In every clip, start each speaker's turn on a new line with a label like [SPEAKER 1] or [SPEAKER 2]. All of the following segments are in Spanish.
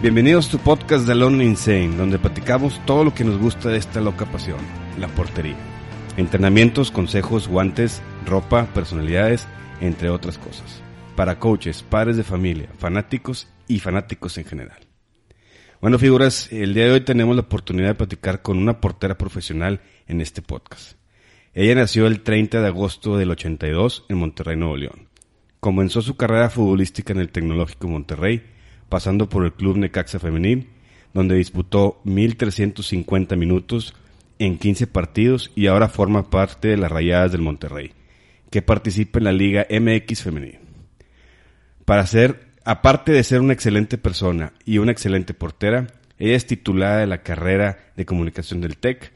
[SPEAKER 1] Bienvenidos a tu podcast de Alone Insane, donde platicamos todo lo que nos gusta de esta loca pasión, la portería. Entrenamientos, consejos, guantes, ropa, personalidades, entre otras cosas. Para coaches, padres de familia, fanáticos y fanáticos en general. Bueno, figuras, el día de hoy tenemos la oportunidad de platicar con una portera profesional en este podcast. Ella nació el 30 de agosto del 82 en Monterrey, Nuevo León. Comenzó su carrera futbolística en el Tecnológico Monterrey, pasando por el Club Necaxa Femenil, donde disputó 1.350 minutos en 15 partidos y ahora forma parte de las Rayadas del Monterrey, que participa en la Liga MX Femenil. Para ser, aparte de ser una excelente persona y una excelente portera, ella es titulada de la carrera de comunicación del TEC,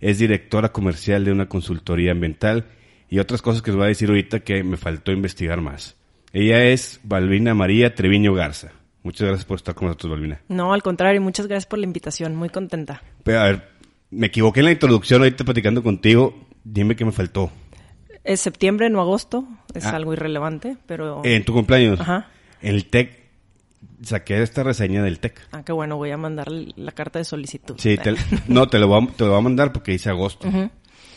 [SPEAKER 1] es directora comercial de una consultoría ambiental y otras cosas que os voy a decir ahorita que me faltó investigar más. Ella es Balbina María Treviño Garza. Muchas gracias por estar con nosotros, Balbina.
[SPEAKER 2] No, al contrario, muchas gracias por la invitación, muy contenta.
[SPEAKER 1] Pero a ver, me equivoqué en la introducción ahorita platicando contigo. Dime qué me faltó.
[SPEAKER 2] Es septiembre, no agosto, es
[SPEAKER 1] Ah.
[SPEAKER 2] algo irrelevante, pero...
[SPEAKER 1] En tu cumpleaños,
[SPEAKER 2] Ajá.
[SPEAKER 1] en el TEC, saqué esta reseña del TEC.
[SPEAKER 2] Ah, qué bueno, voy a mandar la carta de solicitud.
[SPEAKER 1] Sí, te- no, te lo, voy a, te lo voy a mandar porque dice agosto.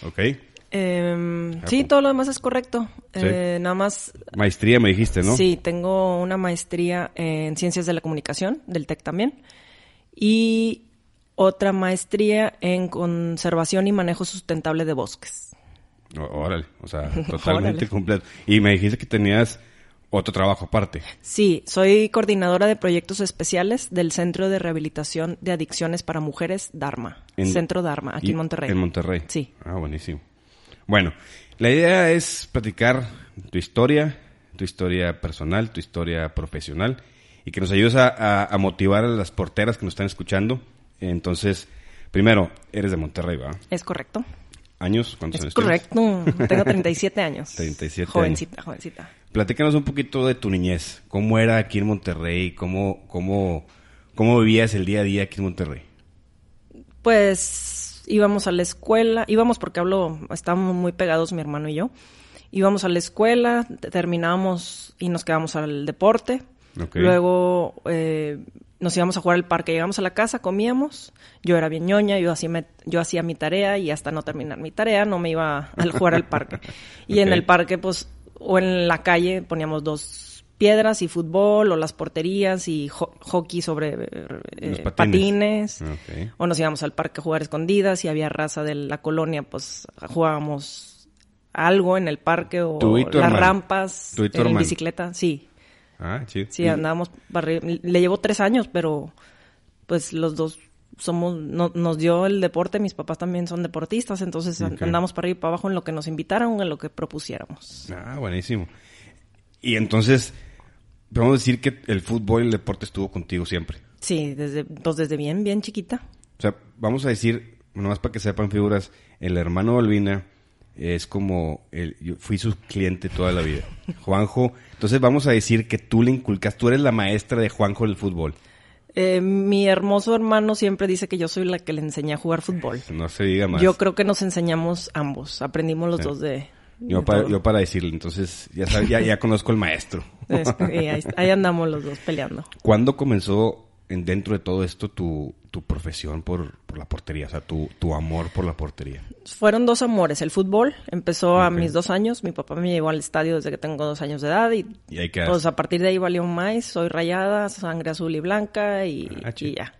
[SPEAKER 1] ¿Ok? Ah,
[SPEAKER 2] sí, todo lo demás es correcto.
[SPEAKER 1] Sí.
[SPEAKER 2] Eh, nada más...
[SPEAKER 1] Maestría me dijiste, ¿no?
[SPEAKER 2] Sí, tengo una maestría en Ciencias de la Comunicación, del TEC también, y otra maestría en Conservación y Manejo Sustentable de Bosques.
[SPEAKER 1] Órale, o sea, totalmente completo. Y me dijiste que tenías otro trabajo aparte.
[SPEAKER 2] Sí, soy coordinadora de proyectos especiales del Centro de Rehabilitación de Adicciones para Mujeres Dharma.
[SPEAKER 1] En-
[SPEAKER 2] Centro Dharma, aquí
[SPEAKER 1] y-
[SPEAKER 2] en Monterrey.
[SPEAKER 1] En Monterrey.
[SPEAKER 2] Sí.
[SPEAKER 1] Ah, buenísimo. Bueno, la idea es platicar tu historia, tu historia personal, tu historia profesional y que nos ayudes a, a- a motivar a las porteras que nos están escuchando. Entonces, primero, eres de Monterrey, ¿va?
[SPEAKER 2] Es correcto.
[SPEAKER 1] ¿Años? ¿Cuántos
[SPEAKER 2] Es
[SPEAKER 1] años tienes?
[SPEAKER 2] correcto. Tengo 37 años.
[SPEAKER 1] 37
[SPEAKER 2] Jovencita, jovencita.
[SPEAKER 1] Platícanos un poquito de tu niñez. ¿Cómo era aquí en Monterrey? ¿Cómo, cómo, cómo vivías el día a día aquí en Monterrey?
[SPEAKER 2] Pues íbamos a la escuela, íbamos porque hablo, estábamos muy pegados mi hermano y yo. Íbamos a la escuela, te- terminábamos y nos quedamos al deporte. Luego eh, nos íbamos a jugar al parque, llegamos a la casa, comíamos. Yo era bien ñoña, yo hacía, me- yo hacía mi tarea y hasta no terminar mi tarea no me iba a jugar al parque. Y en el parque, pues, o en la calle poníamos dos piedras y fútbol o las porterías y ho- hockey sobre eh,
[SPEAKER 1] Los patines.
[SPEAKER 2] patines.
[SPEAKER 1] Ok.
[SPEAKER 2] O nos íbamos al parque a jugar escondidas y había raza de la colonia, pues jugábamos algo en el parque o las
[SPEAKER 1] hermano.
[SPEAKER 2] rampas
[SPEAKER 1] Tú y tu
[SPEAKER 2] en
[SPEAKER 1] hermano.
[SPEAKER 2] bicicleta. Sí,
[SPEAKER 1] Ah, chido.
[SPEAKER 2] sí, andábamos para arriba. Le llevo tres años, pero pues los dos somos, no- nos dio el deporte, mis papás también son deportistas, entonces andamos para arriba y para abajo en lo que nos invitaron, en lo que propusiéramos.
[SPEAKER 1] Ah, buenísimo. Y entonces, podemos decir que el fútbol y el deporte estuvo contigo siempre.
[SPEAKER 2] Sí, desde, pues desde bien, bien chiquita.
[SPEAKER 1] O sea, vamos a decir, nomás para que sepan figuras, el hermano Balbina es como, el, yo fui su cliente toda la vida. Juanjo, entonces vamos a decir que tú le inculcas, tú eres la maestra de Juanjo del fútbol.
[SPEAKER 2] Eh, mi hermoso hermano siempre dice que yo soy la que le enseñé a jugar fútbol.
[SPEAKER 1] No se diga más.
[SPEAKER 2] Yo creo que nos enseñamos ambos, aprendimos los
[SPEAKER 1] Sí.
[SPEAKER 2] dos de...
[SPEAKER 1] Yo para, yo para decirle, entonces ya, ya, ya conozco el maestro.
[SPEAKER 2] Es- y ahí, ahí andamos los dos peleando.
[SPEAKER 1] ¿Cuándo comenzó en, dentro de todo esto tu, tu profesión por, por la portería? O sea, tu, tu amor por la portería.
[SPEAKER 2] Fueron dos amores. El fútbol empezó a
[SPEAKER 1] Ok.
[SPEAKER 2] mis dos años. Mi papá me llevó al estadio desde que tengo dos años de edad y
[SPEAKER 1] Y ahí
[SPEAKER 2] pues a partir de ahí valió más. Soy rayada, sangre azul y blanca y,
[SPEAKER 1] Ah,
[SPEAKER 2] y ya.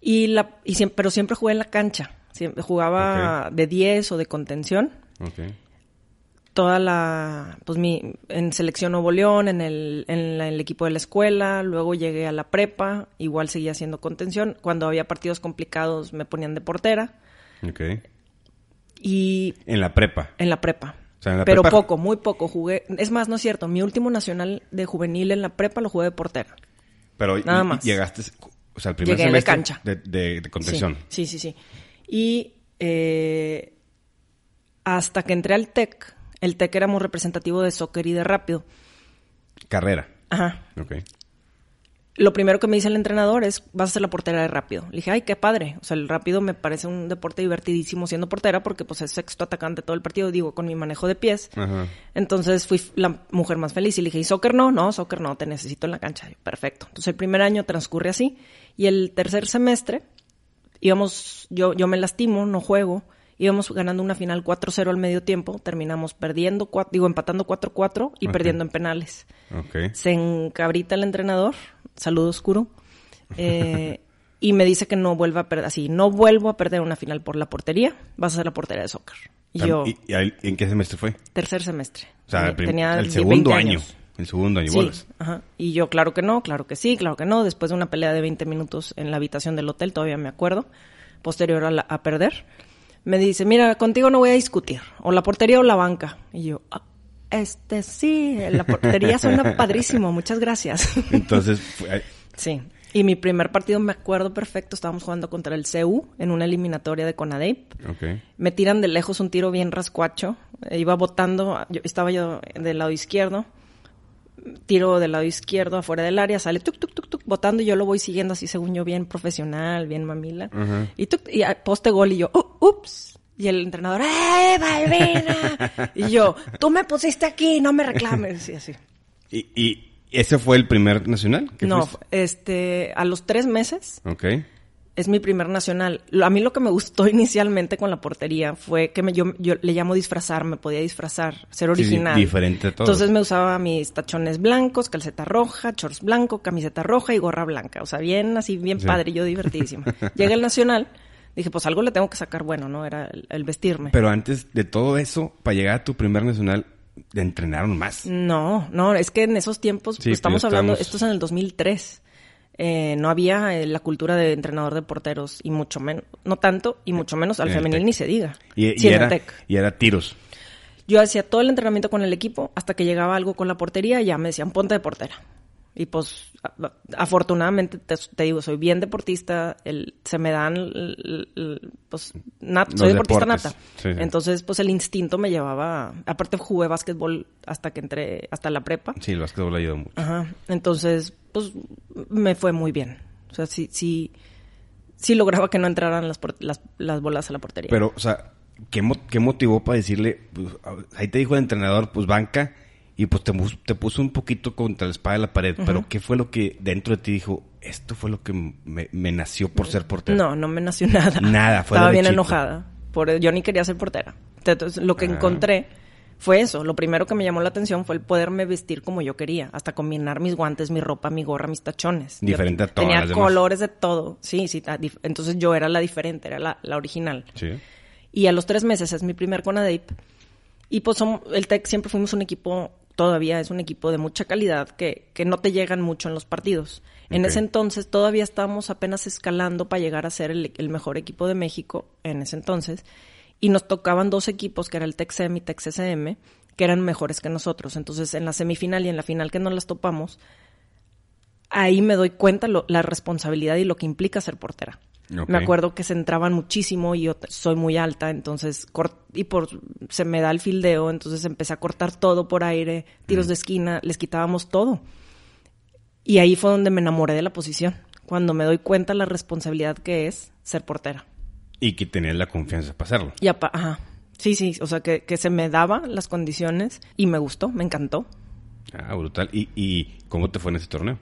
[SPEAKER 2] Y la, y siempre, pero siempre jugué en la cancha. Siempre jugaba de 10 o de contención.
[SPEAKER 1] Ok.
[SPEAKER 2] Toda la, pues mi, en selección Nuevo León, en el, en la- el equipo de la escuela, luego llegué a la prepa, igual seguía haciendo contención. Cuando había partidos complicados me ponían de portera.
[SPEAKER 1] Ok.
[SPEAKER 2] Y
[SPEAKER 1] En la prepa.
[SPEAKER 2] en la prepa.
[SPEAKER 1] O sea, en la
[SPEAKER 2] Pero
[SPEAKER 1] prepa-
[SPEAKER 2] poco, muy poco. Jugué. Es más, no es cierto. Mi último nacional de juvenil en la prepa lo jugué de portera.
[SPEAKER 1] Pero
[SPEAKER 2] Nada
[SPEAKER 1] y
[SPEAKER 2] más.
[SPEAKER 1] llegaste, o sea, el primer
[SPEAKER 2] Llegué de
[SPEAKER 1] semestre
[SPEAKER 2] cancha.
[SPEAKER 1] De, de- de contención.
[SPEAKER 2] Sí, sí, sí. sí. Y eh, hasta que entré al TEC, el TEC era muy representativo de soccer y de rápido.
[SPEAKER 1] Carrera.
[SPEAKER 2] Ajá.
[SPEAKER 1] Ok.
[SPEAKER 2] Lo primero que me dice el entrenador es, vas a ser la portera de rápido. Le dije, ay, qué padre. O sea, el rápido me parece un deporte divertidísimo siendo portera porque pues es sexto atacante todo el partido, digo, con mi manejo de pies.
[SPEAKER 1] Ajá.
[SPEAKER 2] Entonces fui la mujer más feliz y le dije, ¿y soccer no? No, soccer no, te necesito en la cancha. Yo, Perfecto. Entonces el primer año transcurre así y el tercer semestre íbamos, yo, yo me lastimo, no juego, íbamos ganando una final 4-0 al medio tiempo, terminamos perdiendo, digo, empatando 4-4 y perdiendo en penales.
[SPEAKER 1] Ok.
[SPEAKER 2] Se encabrita el entrenador, saludo oscuro, eh, y me dice que no vuelva a perder, así, no vuelvo a perder una final por la portería, vas a ser la portera de soccer. Y yo,
[SPEAKER 1] ¿Y, y ahí- en qué semestre fue?
[SPEAKER 2] tercer semestre.
[SPEAKER 1] O sea,
[SPEAKER 2] Tenía-
[SPEAKER 1] el, prim-
[SPEAKER 2] tenía
[SPEAKER 1] el
[SPEAKER 2] 20
[SPEAKER 1] segundo año. El segundo año.
[SPEAKER 2] Sí, ajá. Y yo, claro que no, claro que sí, claro que no. Después de una pelea de 20 minutos en la habitación del hotel, todavía me acuerdo, posterior a, la- a perder, me dice, mira, contigo no voy a discutir, o la portería o la banca. Y yo, "Ah, este sí, la portería suena padrísimo, muchas gracias.
[SPEAKER 1] Entonces, fue-
[SPEAKER 2] sí. Y mi primer partido me acuerdo perfecto, estábamos jugando contra el CU en una eliminatoria de Conadeip. Me tiran de lejos un tiro bien rascuacho. Eh, Iba botando, yo, estaba yo del lado izquierdo. Tiro del lado izquierdo afuera del área, sale tuk, tuk, tuk, tuk, botando y yo lo voy siguiendo así según yo bien profesional, bien mamila. Y, tuk, y a- poste gol y yo, "Uh, ups. Y el entrenador, ¡eh, Balbina! y yo, tú me pusiste aquí, no me reclames. Y así.
[SPEAKER 1] ¿Y, y ese fue el primer nacional? que
[SPEAKER 2] No,
[SPEAKER 1] fuiste?
[SPEAKER 2] este, a los tres meses
[SPEAKER 1] Ok.
[SPEAKER 2] Es mi primer nacional. A mí lo que me gustó inicialmente con la portería fue que me, yo, yo le llamo disfrazar, me podía disfrazar, ser
[SPEAKER 1] sí,
[SPEAKER 2] original.
[SPEAKER 1] diferente a todos.
[SPEAKER 2] Entonces me usaba mis tachones blancos, calceta roja, shorts blanco, camiseta roja y gorra blanca. O sea, bien así, bien
[SPEAKER 1] Sí.
[SPEAKER 2] padre, yo divertidísima. Llegué al nacional, dije, pues algo le tengo que sacar bueno, ¿no? Era el, el vestirme.
[SPEAKER 1] Pero antes de todo eso, para llegar a tu primer nacional, entrenaron más.
[SPEAKER 2] No, no, es que en esos tiempos,
[SPEAKER 1] Sí,
[SPEAKER 2] pues, estamos hablando,
[SPEAKER 1] estamos-
[SPEAKER 2] esto es en el 2003. Eh, no había eh, la cultura de entrenador de porteros y mucho menos, no tanto y mucho menos al femenil ni se diga.
[SPEAKER 1] Y,
[SPEAKER 2] Sí,
[SPEAKER 1] y era, y era tiros.
[SPEAKER 2] Yo hacía todo el entrenamiento con el equipo hasta que llegaba algo con la portería y ya me decían ponte de portera. Y pues afortunadamente te, te digo, soy bien deportista, el, se me dan el- el- pues nat- soy deportista
[SPEAKER 1] deportes.
[SPEAKER 2] nata.
[SPEAKER 1] Sí, sí.
[SPEAKER 2] Entonces pues el instinto me llevaba, aparte jugué básquetbol hasta que entré hasta la prepa.
[SPEAKER 1] Sí, el básquetbol ayudó mucho.
[SPEAKER 2] Ajá. Entonces, pues me fue muy bien. O sea, sí, sí, sí lograba que no entraran las, las, las bolas a la portería.
[SPEAKER 1] Pero, o sea, ¿qué, mo- qué motivó para decirle? pues, ahí te dijo el entrenador, pues banca, y pues te, puso un poquito contra la espada de la pared. Pero, ¿qué fue lo que dentro de ti dijo? Esto fue lo que me, me nació por ser portero.
[SPEAKER 2] no, no me nació nada.
[SPEAKER 1] Nada, fue
[SPEAKER 2] Estaba bien enojada. Por, yo ni quería ser portera. Entonces, lo que
[SPEAKER 1] Ah.
[SPEAKER 2] encontré fue eso. Lo primero que me llamó la atención fue el poderme vestir como yo quería. Hasta combinar mis guantes, mi ropa, mi gorra, mis tachones. Yo
[SPEAKER 1] Diferente a todas
[SPEAKER 2] Tenía
[SPEAKER 1] las demás.
[SPEAKER 2] colores de todo. Sí, sí. Entonces yo era la diferente, era la, la original.
[SPEAKER 1] Sí.
[SPEAKER 2] Y a los tres meses es mi primer Conadeip. Y pues som- el TEC siempre fuimos un equipo, todavía es un equipo de mucha calidad que, que no te llegan mucho en los partidos. En ese entonces todavía estábamos apenas escalando para llegar a ser el, el mejor equipo de México en ese entonces. Y nos tocaban dos equipos, que era el TEC-SEM y TEC-CCM, que eran mejores que nosotros. Entonces en la semifinal y en la final que nos las topamos, ahí me doy cuenta lo- la responsabilidad y lo que implica ser portera. Me acuerdo que se entraban muchísimo y yo soy muy alta, entonces cort- y por se me da el fildeo, entonces empecé a cortar todo por aire, tiros
[SPEAKER 1] Mm.
[SPEAKER 2] de esquina, les quitábamos todo. Y ahí fue donde me enamoré de la posición, cuando me doy cuenta la responsabilidad que es ser portera.
[SPEAKER 1] Y que tenías la confianza para hacerlo.
[SPEAKER 2] Y ajá. Sí, sí, o sea que, que se me daban las condiciones y me gustó, me encantó.
[SPEAKER 1] Ah, brutal. ¿Y, y cómo te fue en ese torneo?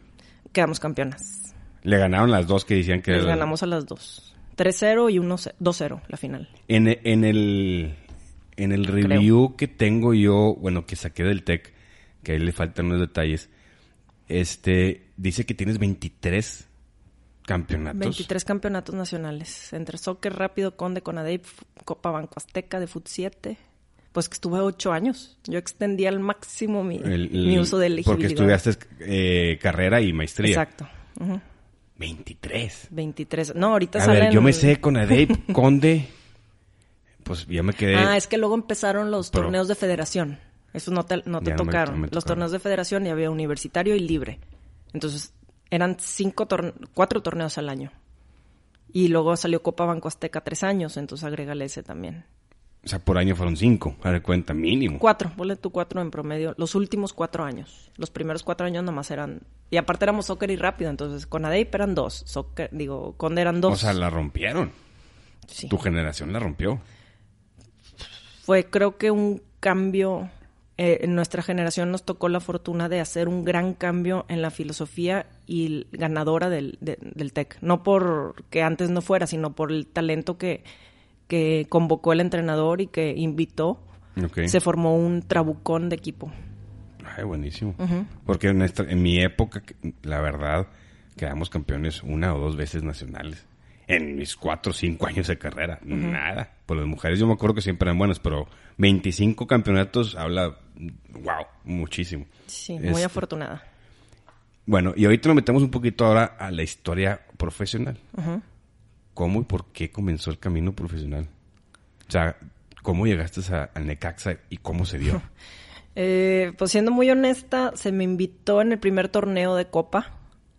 [SPEAKER 2] Quedamos campeonas.
[SPEAKER 1] Le ganaron las dos que decían que...
[SPEAKER 2] Les
[SPEAKER 1] era-
[SPEAKER 2] ganamos a las dos. 3-0 y 1 2-0 la final.
[SPEAKER 1] En, en el en el review que tengo yo, bueno, que saqué del TEC, que ahí le faltan unos detalles, este, dice que tienes 23 campeonatos.
[SPEAKER 2] 23 campeonatos nacionales. Entre soccer rápido, Conde, Conadep, Copa Banco Azteca de Fut 7. Pues que estuve ocho años. Yo extendí al máximo mi,
[SPEAKER 1] El- el-
[SPEAKER 2] mi uso de
[SPEAKER 1] Porque
[SPEAKER 2] elegibilidad.
[SPEAKER 1] estudiaste eh, carrera y maestría.
[SPEAKER 2] Exacto. Ujú.
[SPEAKER 1] 23.
[SPEAKER 2] 23. No, ahorita
[SPEAKER 1] A
[SPEAKER 2] salen...
[SPEAKER 1] ver, yo me sé con Adeip, Conde, pues ya me quedé.
[SPEAKER 2] Ah, es que luego empezaron los
[SPEAKER 1] Pero-
[SPEAKER 2] torneos de federación. Eso no te, no te
[SPEAKER 1] Ya no me-
[SPEAKER 2] tocaron.
[SPEAKER 1] me
[SPEAKER 2] los
[SPEAKER 1] tocaron.
[SPEAKER 2] torneos de federación y había universitario y libre. Entonces, eran cinco torne- cuatro torneos al año. Y luego salió Copa Banco Azteca tres años, entonces agrégale ese también.
[SPEAKER 1] O sea, por año fueron cinco, a ver cuenta, mínimo.
[SPEAKER 2] Cuatro, ponle tú cuatro en promedio. Los últimos cuatro años. Los primeros cuatro años nomás eran... Y aparte éramos soccer y rápido, entonces con ADEIP eran dos. Soccer, digo, Conde eran dos.
[SPEAKER 1] O sea, la rompieron.
[SPEAKER 2] Sí.
[SPEAKER 1] Tu generación la rompió.
[SPEAKER 2] fue creo que un cambio, eh, en nuestra generación nos tocó la fortuna de hacer un gran cambio en la filosofía y ganadora del, de- del TEC. No porque antes no fuera, sino por el talento que, que convocó el entrenador y que invitó. Se formó un trabucón de equipo.
[SPEAKER 1] Ay, buenísimo. Porque en, esta- en mi época, la verdad, quedamos campeones una o dos veces nacionales. En mis cuatro o cinco años de carrera, nada. Por las mujeres yo me acuerdo que siempre eran buenas, pero 25 campeonatos habla, wow, muchísimo.
[SPEAKER 2] Sí, muy
[SPEAKER 1] Este,
[SPEAKER 2] afortunada.
[SPEAKER 1] Bueno, y ahorita nos metemos un poquito ahora a la historia profesional. ¿Cómo y por qué comenzó el camino profesional? O sea, ¿cómo llegaste a- al Necaxa y cómo se dio?
[SPEAKER 2] Eh, pues siendo muy honesta, se me invitó en el primer torneo de Copa,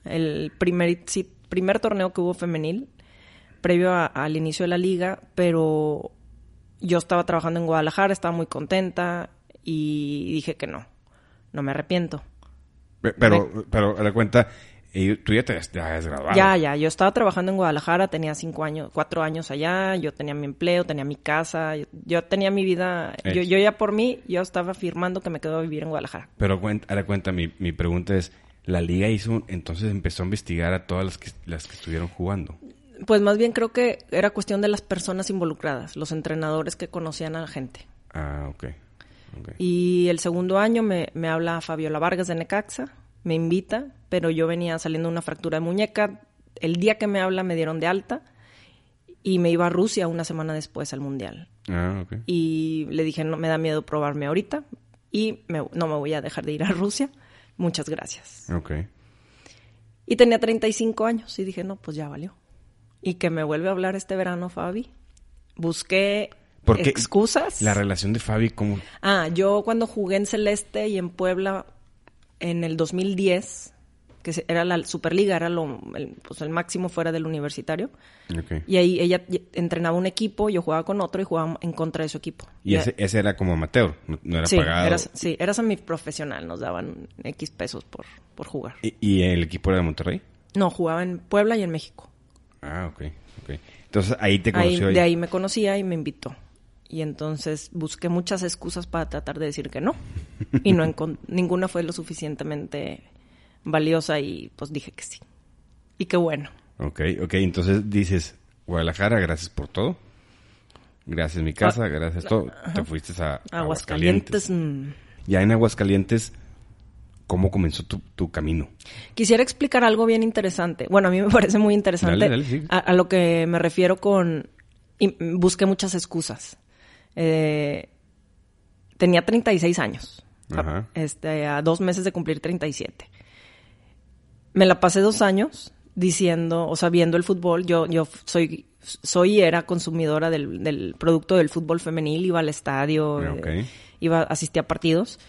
[SPEAKER 2] el primer, sí, primer torneo que hubo femenil, previo a- al inicio de la liga, pero yo estaba trabajando en Guadalajara, estaba muy contenta y dije que no, no me arrepiento.
[SPEAKER 1] Pe- Pero, pero a la cuenta, eh, tú ya te has, te has graduado.
[SPEAKER 2] Ya, ya, yo estaba trabajando en Guadalajara, tenía cinco años, cuatro años allá, yo tenía mi empleo, tenía mi casa, yo, yo tenía mi vida, yo, yo ya por mí, yo estaba afirmando que me quedo a vivir en Guadalajara.
[SPEAKER 1] Pero cuen- a la cuenta, mi, mi pregunta es, la liga hizo, entonces empezó a investigar a todas las que, las que estuvieron jugando.
[SPEAKER 2] Pues más bien creo que era cuestión de las personas involucradas, los entrenadores que conocían a la gente.
[SPEAKER 1] Ah, ok. ok.
[SPEAKER 2] Y el segundo año me, me habla Fabiola Vargas de Necaxa, me invita, pero yo venía saliendo de una fractura de muñeca. El día que me habla me dieron de alta y me iba a Rusia una semana después al Mundial.
[SPEAKER 1] Ah, ok.
[SPEAKER 2] Y le dije, no me da miedo probarme ahorita y me- no me voy a dejar de ir a Rusia. Muchas gracias.
[SPEAKER 1] Ok.
[SPEAKER 2] Y tenía 35 años y dije, no, pues ya valió. Y que me vuelve a hablar este verano, Fabi. Busqué
[SPEAKER 1] Porque
[SPEAKER 2] excusas.
[SPEAKER 1] La relación de Fabi, ¿cómo?
[SPEAKER 2] Ah, yo cuando jugué en Celeste y en Puebla en el 2010, que era la Superliga, era lo, el, pues el máximo fuera del universitario. Y ahí ella entrenaba un equipo, yo jugaba con otro y jugaba en contra de su equipo.
[SPEAKER 1] Y ese, ese era como amateur, no, no era
[SPEAKER 2] sí,
[SPEAKER 1] pagado.
[SPEAKER 2] era, sí, era semiprofesional, nos daban X pesos por, por jugar.
[SPEAKER 1] ¿Y, y el equipo era de Monterrey?
[SPEAKER 2] No, jugaba en Puebla y en México.
[SPEAKER 1] Ah, ok. ok. Entonces ahí te
[SPEAKER 2] Ahí,
[SPEAKER 1] conoció.
[SPEAKER 2] de ahí me conocía y me invitó. Y entonces busqué muchas excusas para tratar de decir que no. Y no ninguna fue lo suficientemente valiosa y pues dije que sí. Y qué bueno.
[SPEAKER 1] Ok, ok. Entonces dices, Guadalajara, gracias por todo. Gracias mi casa,
[SPEAKER 2] Ah,
[SPEAKER 1] gracias todo. Te fuiste a
[SPEAKER 2] Aguascalientes.
[SPEAKER 1] Aguascalientes.
[SPEAKER 2] mm.
[SPEAKER 1] Ya en Aguascalientes, ¿cómo comenzó tu, tu camino?
[SPEAKER 2] Quisiera explicar algo bien interesante. Bueno, a mí me parece muy interesante
[SPEAKER 1] Dale, dale, sí.
[SPEAKER 2] a, a lo que me refiero con... Y busqué muchas excusas. Eh, tenía 36 años.
[SPEAKER 1] Ajá.
[SPEAKER 2] Este, a dos meses de cumplir 37. Me la pasé dos años diciendo, o sea, viendo el fútbol. Yo, yo
[SPEAKER 1] Ah,
[SPEAKER 2] soy, soy y era consumidora del, del producto del fútbol femenil, iba al estadio,
[SPEAKER 1] Ok.
[SPEAKER 2] eh, iba, asistía a partidos.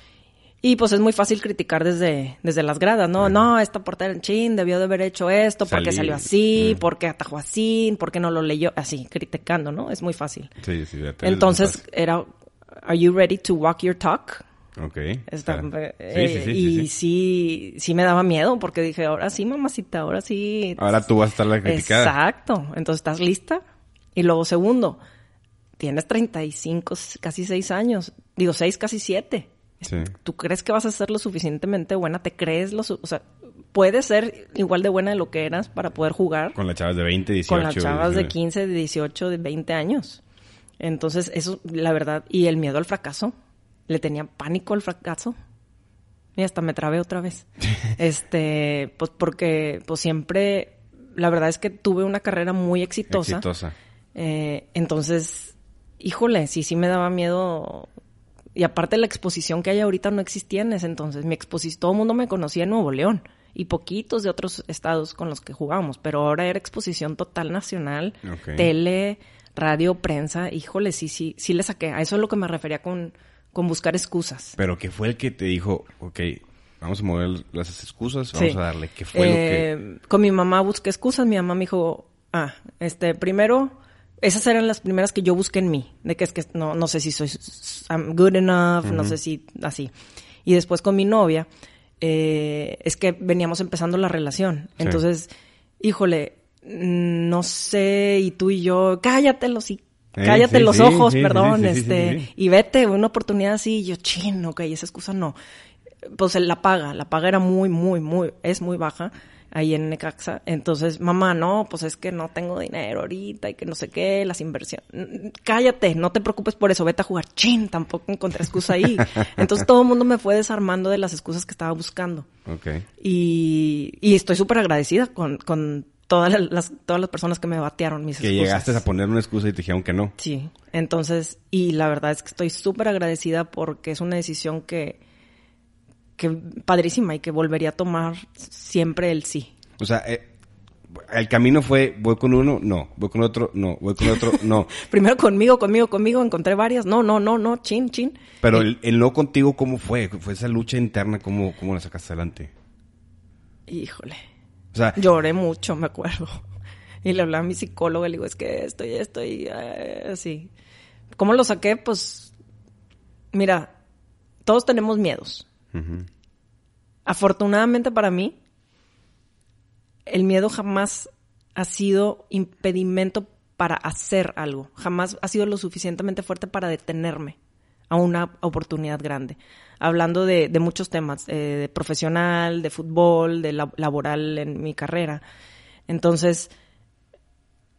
[SPEAKER 2] Y pues es muy fácil criticar desde, desde las gradas, ¿no? No, esta portera chin debió de haber hecho esto, porque salió así,
[SPEAKER 1] Mm.
[SPEAKER 2] porque atajó así, porque no lo leyó, así, criticando, ¿no? Es muy fácil.
[SPEAKER 1] Sí, sí, ya te-
[SPEAKER 2] Entonces era, ¿Are you ready to walk your talk?
[SPEAKER 1] Ok.
[SPEAKER 2] Está-
[SPEAKER 1] está.
[SPEAKER 2] eh,
[SPEAKER 1] Sí, sí, sí,
[SPEAKER 2] y
[SPEAKER 1] sí, sí.
[SPEAKER 2] me daba miedo porque dije, ahora sí, mamacita, ahora sí.
[SPEAKER 1] Ahora tú vas a estar la criticada.
[SPEAKER 2] Exacto. Entonces, ¿estás lista? Y luego, segundo, tienes 35, casi 6 años. Digo, 6, casi 7.
[SPEAKER 1] Sí.
[SPEAKER 2] ¿Tú crees que vas a ser lo suficientemente buena? ¿Te crees lo su- O sea, puedes ser igual de buena de lo que eras para poder jugar
[SPEAKER 1] Con las chavas de 20, 18.
[SPEAKER 2] con las chavas de
[SPEAKER 1] 19.
[SPEAKER 2] 15, de 18, de 20 años. Entonces, eso, la verdad, y el miedo al fracaso. Le tenía pánico al fracaso. Y hasta me trabé otra vez. este, pues porque, pues siempre, la verdad es que tuve una carrera muy exitosa.
[SPEAKER 1] Exitosa.
[SPEAKER 2] Eh, entonces, híjole, sí, sí me daba miedo. Y aparte la exposición que hay ahorita no existía en ese entonces. Mi exposición, todo el mundo me conocía en Nuevo León y poquitos de otros estados con los que jugábamos, pero ahora era exposición total nacional, tele, radio, prensa, híjole, sí, sí, sí le saqué. A eso es lo que me refería con, con buscar excusas.
[SPEAKER 1] Pero que fue el que te dijo, ok, vamos a mover las excusas, vamos a darle. ¿Qué fue lo que...?
[SPEAKER 2] Eh, con mi mamá busqué excusas, mi mamá me dijo, ah, este, primero, esas eran las primeras que yo busqué en mí, de que es que no, no sé si soy I'm good enough, no sé si así. Y después con mi novia, eh, es que veníamos empezando la relación. Entonces, híjole, no sé, y tú y yo, cállatelo, y cállate los ojos, perdón, este, y vete, una oportunidad así, y yo, chino, ok, esa excusa no. Pues la paga, la paga era muy, muy, muy, es muy baja ahí en Necaxa. Entonces, mamá, no, pues es que no tengo dinero ahorita y que no sé qué, las inversiones. Cállate, no te preocupes por eso, vete a jugar. Chin, tampoco encontré excusa ahí. Entonces todo el mundo me fue desarmando de las excusas que estaba buscando.
[SPEAKER 1] Ok.
[SPEAKER 2] Y, y estoy súper agradecida con, con todas las, todas las personas que me batearon mis
[SPEAKER 1] que llegaste a poner una excusa y te dijeron que no.
[SPEAKER 2] Sí. Entonces, y la verdad es que estoy súper agradecida porque es una decisión que que padrísima y que volvería a tomar siempre el sí.
[SPEAKER 1] O sea, eh, el camino fue, voy con uno, no, voy con otro, no, voy con otro, no.
[SPEAKER 2] Primero conmigo, conmigo, conmigo, encontré varias, no, no, no, no, chin, chin.
[SPEAKER 1] Pero el, no contigo, ¿cómo fue? ¿Fue esa lucha interna? ¿Cómo, cómo la sacaste adelante?
[SPEAKER 2] Híjole. O sea, lloré mucho, me acuerdo. Y le hablé a mi psicólogo y le digo, es que estoy, estoy, eh, así. ¿Cómo lo saqué? Pues, mira, todos tenemos miedos. Afortunadamente para mí, el miedo jamás ha sido impedimento para hacer algo. Jamás ha sido lo suficientemente fuerte para detenerme a una oportunidad grande. Hablando de, muchos temas, eh, de profesional, de fútbol, de laboral en mi carrera. Entonces,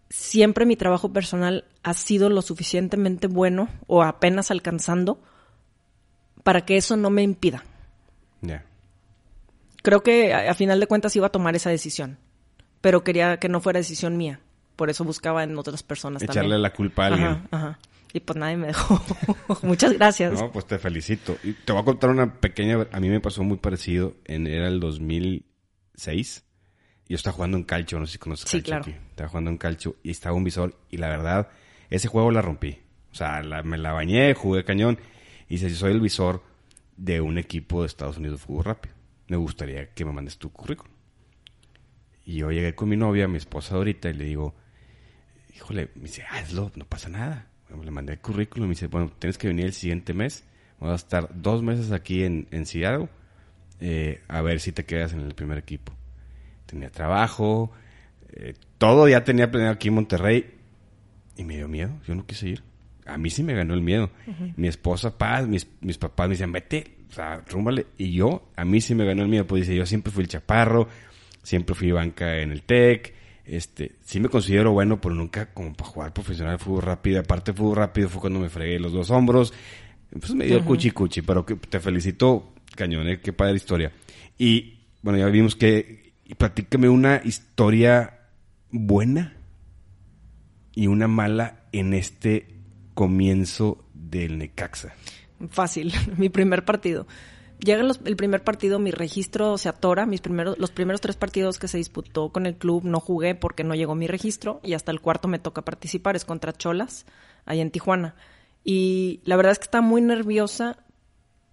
[SPEAKER 2] siempre mi trabajo personal ha sido lo suficientemente bueno o apenas alcanzando para que eso no me impida. Creo que a, final de cuentas iba a tomar esa decisión, pero quería que no fuera decisión mía. Por eso buscaba en otras personas
[SPEAKER 1] Echarle la culpa a alguien.
[SPEAKER 2] Ajá, Y pues nadie me dejó. Muchas gracias.
[SPEAKER 1] No, pues te felicito. Y te voy a contar una pequeña... A mí me pasó muy parecido. En, era el 2006. Yo estaba jugando en calcio, no sé si conoces
[SPEAKER 2] sí, claro.
[SPEAKER 1] Estaba jugando en calcio y estaba un visor. Y la verdad, ese juego la rompí. O sea, me la bañé, jugué cañón. Y si soy el visor de un equipo de Estados Unidos de fútbol rápido. Me gustaría que me mandes tu currículum. Y yo llegué con mi novia, mi esposa ahorita, y le digo, híjole, me dice, hazlo, no pasa nada. Le mandé el currículum y me dice, bueno, tienes que venir el siguiente mes. Vamos a estar dos meses aquí en, en Seattle eh, a ver si te quedas en el primer equipo. Tenía trabajo, eh, todo ya tenía planeado aquí en Monterrey y me dio miedo, yo no quise ir a mí sí me ganó el miedo. Mi esposa, paz, mis, mis papás me decían, vete, o sea, rúmbale. Y yo, a mí sí me ganó el miedo, pues dice, yo siempre fui el chaparro, siempre fui banca en el TEC, este, sí me considero bueno, pero nunca como para jugar profesional de fútbol rápido. Aparte, fútbol rápido fue cuando me fregué los dos hombros. Pues me dio cuchi cuchi, pero que, te felicito, cañón, ¿eh? qué padre historia. Y bueno, ya vimos que, y platícame una historia buena y una mala en este comienzo del Necaxa?
[SPEAKER 2] Fácil, mi primer partido. Llega el primer partido, mi registro se atora, mis primeros, los primeros tres partidos que se disputó con el club no jugué porque no llegó mi registro y hasta el cuarto me toca participar, es contra Cholas, ahí en Tijuana. Y la verdad es que estaba muy nerviosa,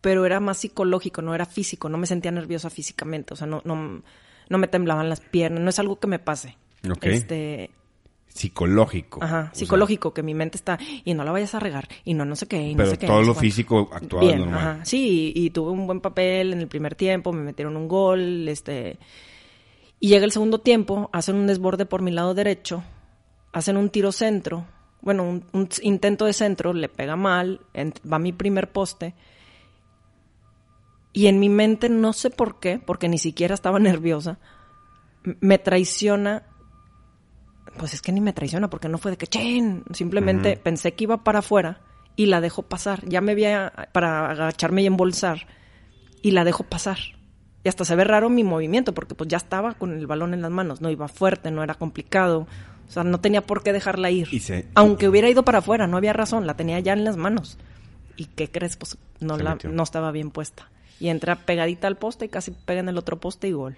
[SPEAKER 2] pero era más psicológico, no era físico, no me sentía nerviosa físicamente, o sea, no, no, no me temblaban las piernas, no es algo que me pase. Este,
[SPEAKER 1] psicológico.
[SPEAKER 2] Ajá, psicológico, que mi mente está, y no la vayas a regar, y no, no sé qué, y no
[SPEAKER 1] sé
[SPEAKER 2] qué.
[SPEAKER 1] todo lo físico actuaba
[SPEAKER 2] Bien, Ajá, sí, y, tuve un buen papel en el primer tiempo, me metieron un gol, este... Y llega el segundo tiempo, hacen un desborde por mi lado derecho, hacen un tiro centro, bueno, un, intento de centro, le pega mal, va mi primer poste, y en mi mente, no sé por qué, porque ni siquiera estaba nerviosa, me traiciona pues es que ni me traiciona porque no fue de que chen, simplemente pensé que iba para afuera y la dejo pasar. Ya me había para agacharme y embolsar y la dejo pasar. Y hasta se ve raro mi movimiento porque pues ya estaba con el balón en las manos, no iba fuerte, no era complicado. O sea, no tenía por qué dejarla ir. Aunque hubiera ido para afuera, no había razón, la tenía ya en las manos. ¿Y qué crees? Pues no, la, no estaba bien puesta. Y entra pegadita al poste y casi pega en el otro poste y gol.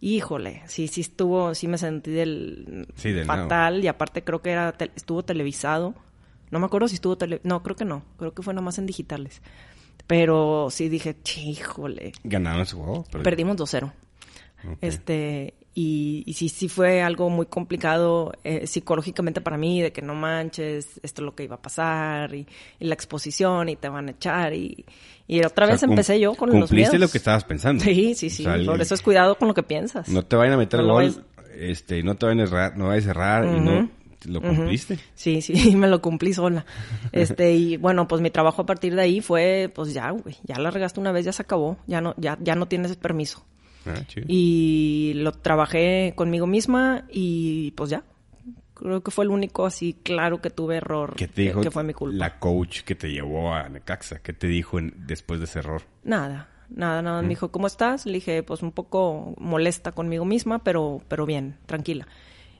[SPEAKER 2] Híjole, sí, sí estuvo, sí me sentí del
[SPEAKER 1] Sí, del
[SPEAKER 2] fatal y aparte creo que era te- estuvo televisado. No me acuerdo si estuvo tele, no, creo que no, creo que fue nomás en digitales. Pero sí dije, "Che, híjole,
[SPEAKER 1] Ganaron ese juego.
[SPEAKER 2] perdimos 2-0.
[SPEAKER 1] Ok.
[SPEAKER 2] Este, y, y sí, sí fue algo muy complicado eh, psicológicamente para mí, de que no manches, esto es lo que iba a pasar, y, y la exposición, y te van a echar, y, y otra
[SPEAKER 1] O sea,
[SPEAKER 2] vez empecé yo con los
[SPEAKER 1] Cumpliste
[SPEAKER 2] miedos.
[SPEAKER 1] lo que estabas pensando.
[SPEAKER 2] Sí, sí, sí,
[SPEAKER 1] O sea, el-
[SPEAKER 2] por eso es cuidado con lo que piensas.
[SPEAKER 1] No te vayan a meter
[SPEAKER 2] No
[SPEAKER 1] gol, este, no te vayan a errar, no vayas a cerrar y no lo cumpliste.
[SPEAKER 2] Sí, sí, me lo cumplí sola. Este, y bueno, pues mi trabajo a partir de ahí fue, pues ya, güey, ya la regaste una vez, ya se acabó, ya no, ya, ya no tienes permiso.
[SPEAKER 1] Ah.
[SPEAKER 2] Y lo trabajé conmigo misma y pues ya. Creo que fue el único así claro que tuve error
[SPEAKER 1] ¿Qué te dijo
[SPEAKER 2] que fue mi culpa.
[SPEAKER 1] la coach que te llevó a Necaxa? ¿Qué te dijo en- después de ese error?
[SPEAKER 2] Nada, nada, nada. Me dijo, ¿cómo estás? Le dije, pues un poco molesta conmigo misma, pero, pero bien, tranquila.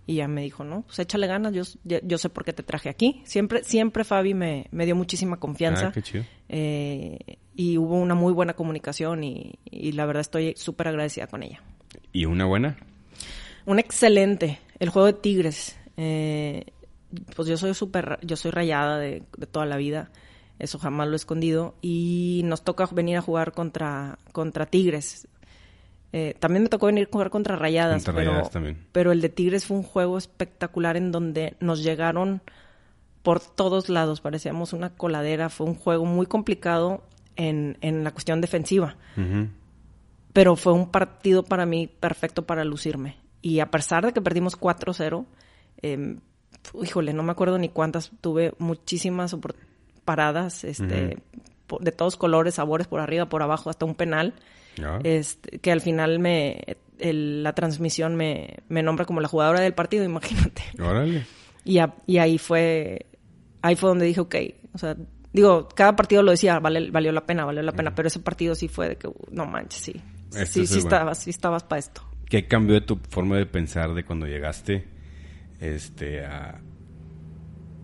[SPEAKER 2] Y ya me dijo, no, pues échale ganas, yo, yo, yo sé por qué te traje aquí. Siempre, siempre Fabi me, me dio muchísima confianza.
[SPEAKER 1] Ah, qué chido.
[SPEAKER 2] Eh, y hubo una muy buena comunicación y, y la verdad estoy súper agradecida con ella.
[SPEAKER 1] ¿Y una buena?
[SPEAKER 2] Un excelente, el juego de Tigres. Eh, pues yo soy súper, yo soy rayada de, de toda la vida, eso jamás lo he escondido. Y nos toca venir a jugar contra, contra Tigres. Eh, también me tocó venir a jugar contra Rayadas,
[SPEAKER 1] Contra
[SPEAKER 2] pero,
[SPEAKER 1] Rayadas también.
[SPEAKER 2] pero el de Tigres fue un juego espectacular en donde nos llegaron por todos lados, parecíamos una coladera, fue un juego muy complicado en, en la cuestión defensiva
[SPEAKER 1] Ujú.
[SPEAKER 2] pero fue un partido para mí perfecto para lucirme. Y a pesar de que perdimos 4-0, eh, híjole, no me acuerdo ni cuántas, tuve muchísimas paradas, este, po- de todos colores, sabores, por arriba, por abajo, hasta un penal,
[SPEAKER 1] Ah.
[SPEAKER 2] este, que al final me, el- la transmisión me, me nombra como la jugadora del partido, imagínate.
[SPEAKER 1] Órale.
[SPEAKER 2] Y, a- y ahí fue ahí fue donde dije, ok, o sea, digo, cada partido lo decía, vale, valió la pena, valió la pena, pero ese partido sí fue de que, uh, no manches, sí.
[SPEAKER 1] Este
[SPEAKER 2] sí,
[SPEAKER 1] es
[SPEAKER 2] sí
[SPEAKER 1] el bueno.
[SPEAKER 2] estabas, sí estabas para esto.
[SPEAKER 1] ¿Qué cambió de tu forma de pensar de cuando llegaste este, a,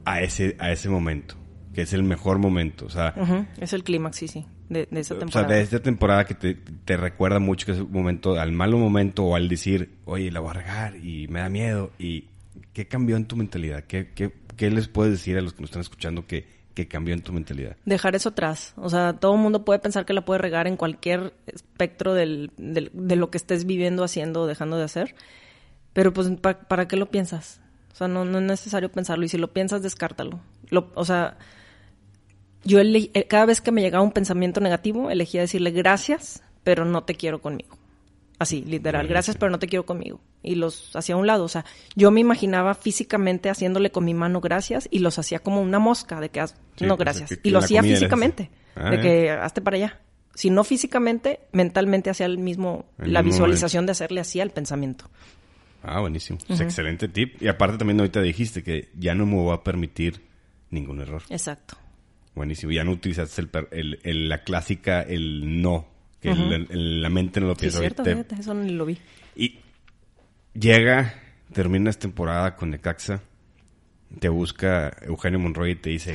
[SPEAKER 1] a, ese, a ese momento? Que es el mejor momento. O sea,
[SPEAKER 2] Es el clímax, sí, sí, de, de esa
[SPEAKER 1] o sea,
[SPEAKER 2] temporada.
[SPEAKER 1] de esta temporada que te, te recuerda mucho que es un momento, al malo momento o al decir, oye, la voy a regar y me da miedo. ¿Y qué cambió en tu mentalidad? ¿Qué, qué, qué les puedes decir a los que nos están escuchando que, que cambió en tu mentalidad?
[SPEAKER 2] Dejar eso atrás. O sea, todo el mundo puede pensar que la puede regar en cualquier espectro del, de lo que estés viviendo, haciendo o dejando de hacer. Pero pues, ¿pa- ¿para qué lo piensas? O sea, no, no es necesario pensarlo. Y si lo piensas, descártalo. Lo- o sea, yo eh, cada vez que me llegaba un pensamiento negativo, elegía decirle gracias, pero no te quiero conmigo. Así, literal, gracias, pero no te quiero conmigo. Y los hacía a un lado. O sea, yo me imaginaba físicamente haciéndole con mi mano gracias y los hacía como una mosca de que haz-
[SPEAKER 1] Sí,
[SPEAKER 2] no
[SPEAKER 1] pues,
[SPEAKER 2] gracias.
[SPEAKER 1] que- que
[SPEAKER 2] y lo hacía físicamente,
[SPEAKER 1] Ah,
[SPEAKER 2] de
[SPEAKER 1] ¿eh?
[SPEAKER 2] que hazte para allá. Si no físicamente, mentalmente hacía el mismo,
[SPEAKER 1] El
[SPEAKER 2] la
[SPEAKER 1] mismo
[SPEAKER 2] visualización de hacerle así al pensamiento.
[SPEAKER 1] Ah, buenísimo. Es excelente tip. Y aparte también ahorita dijiste que ya no me voy a permitir ningún error.
[SPEAKER 2] Exacto.
[SPEAKER 1] Buenísimo. Ya no utilizaste el, el- el- la clásica, el no. Que el- el- la mente no lo
[SPEAKER 2] Sí,
[SPEAKER 1] piensa.
[SPEAKER 2] cierto,
[SPEAKER 1] Te-
[SPEAKER 2] fíjate, eso ni lo vi.
[SPEAKER 1] Y llega, terminas temporada con Necaxa, te busca Eugenio Monroy y te dice,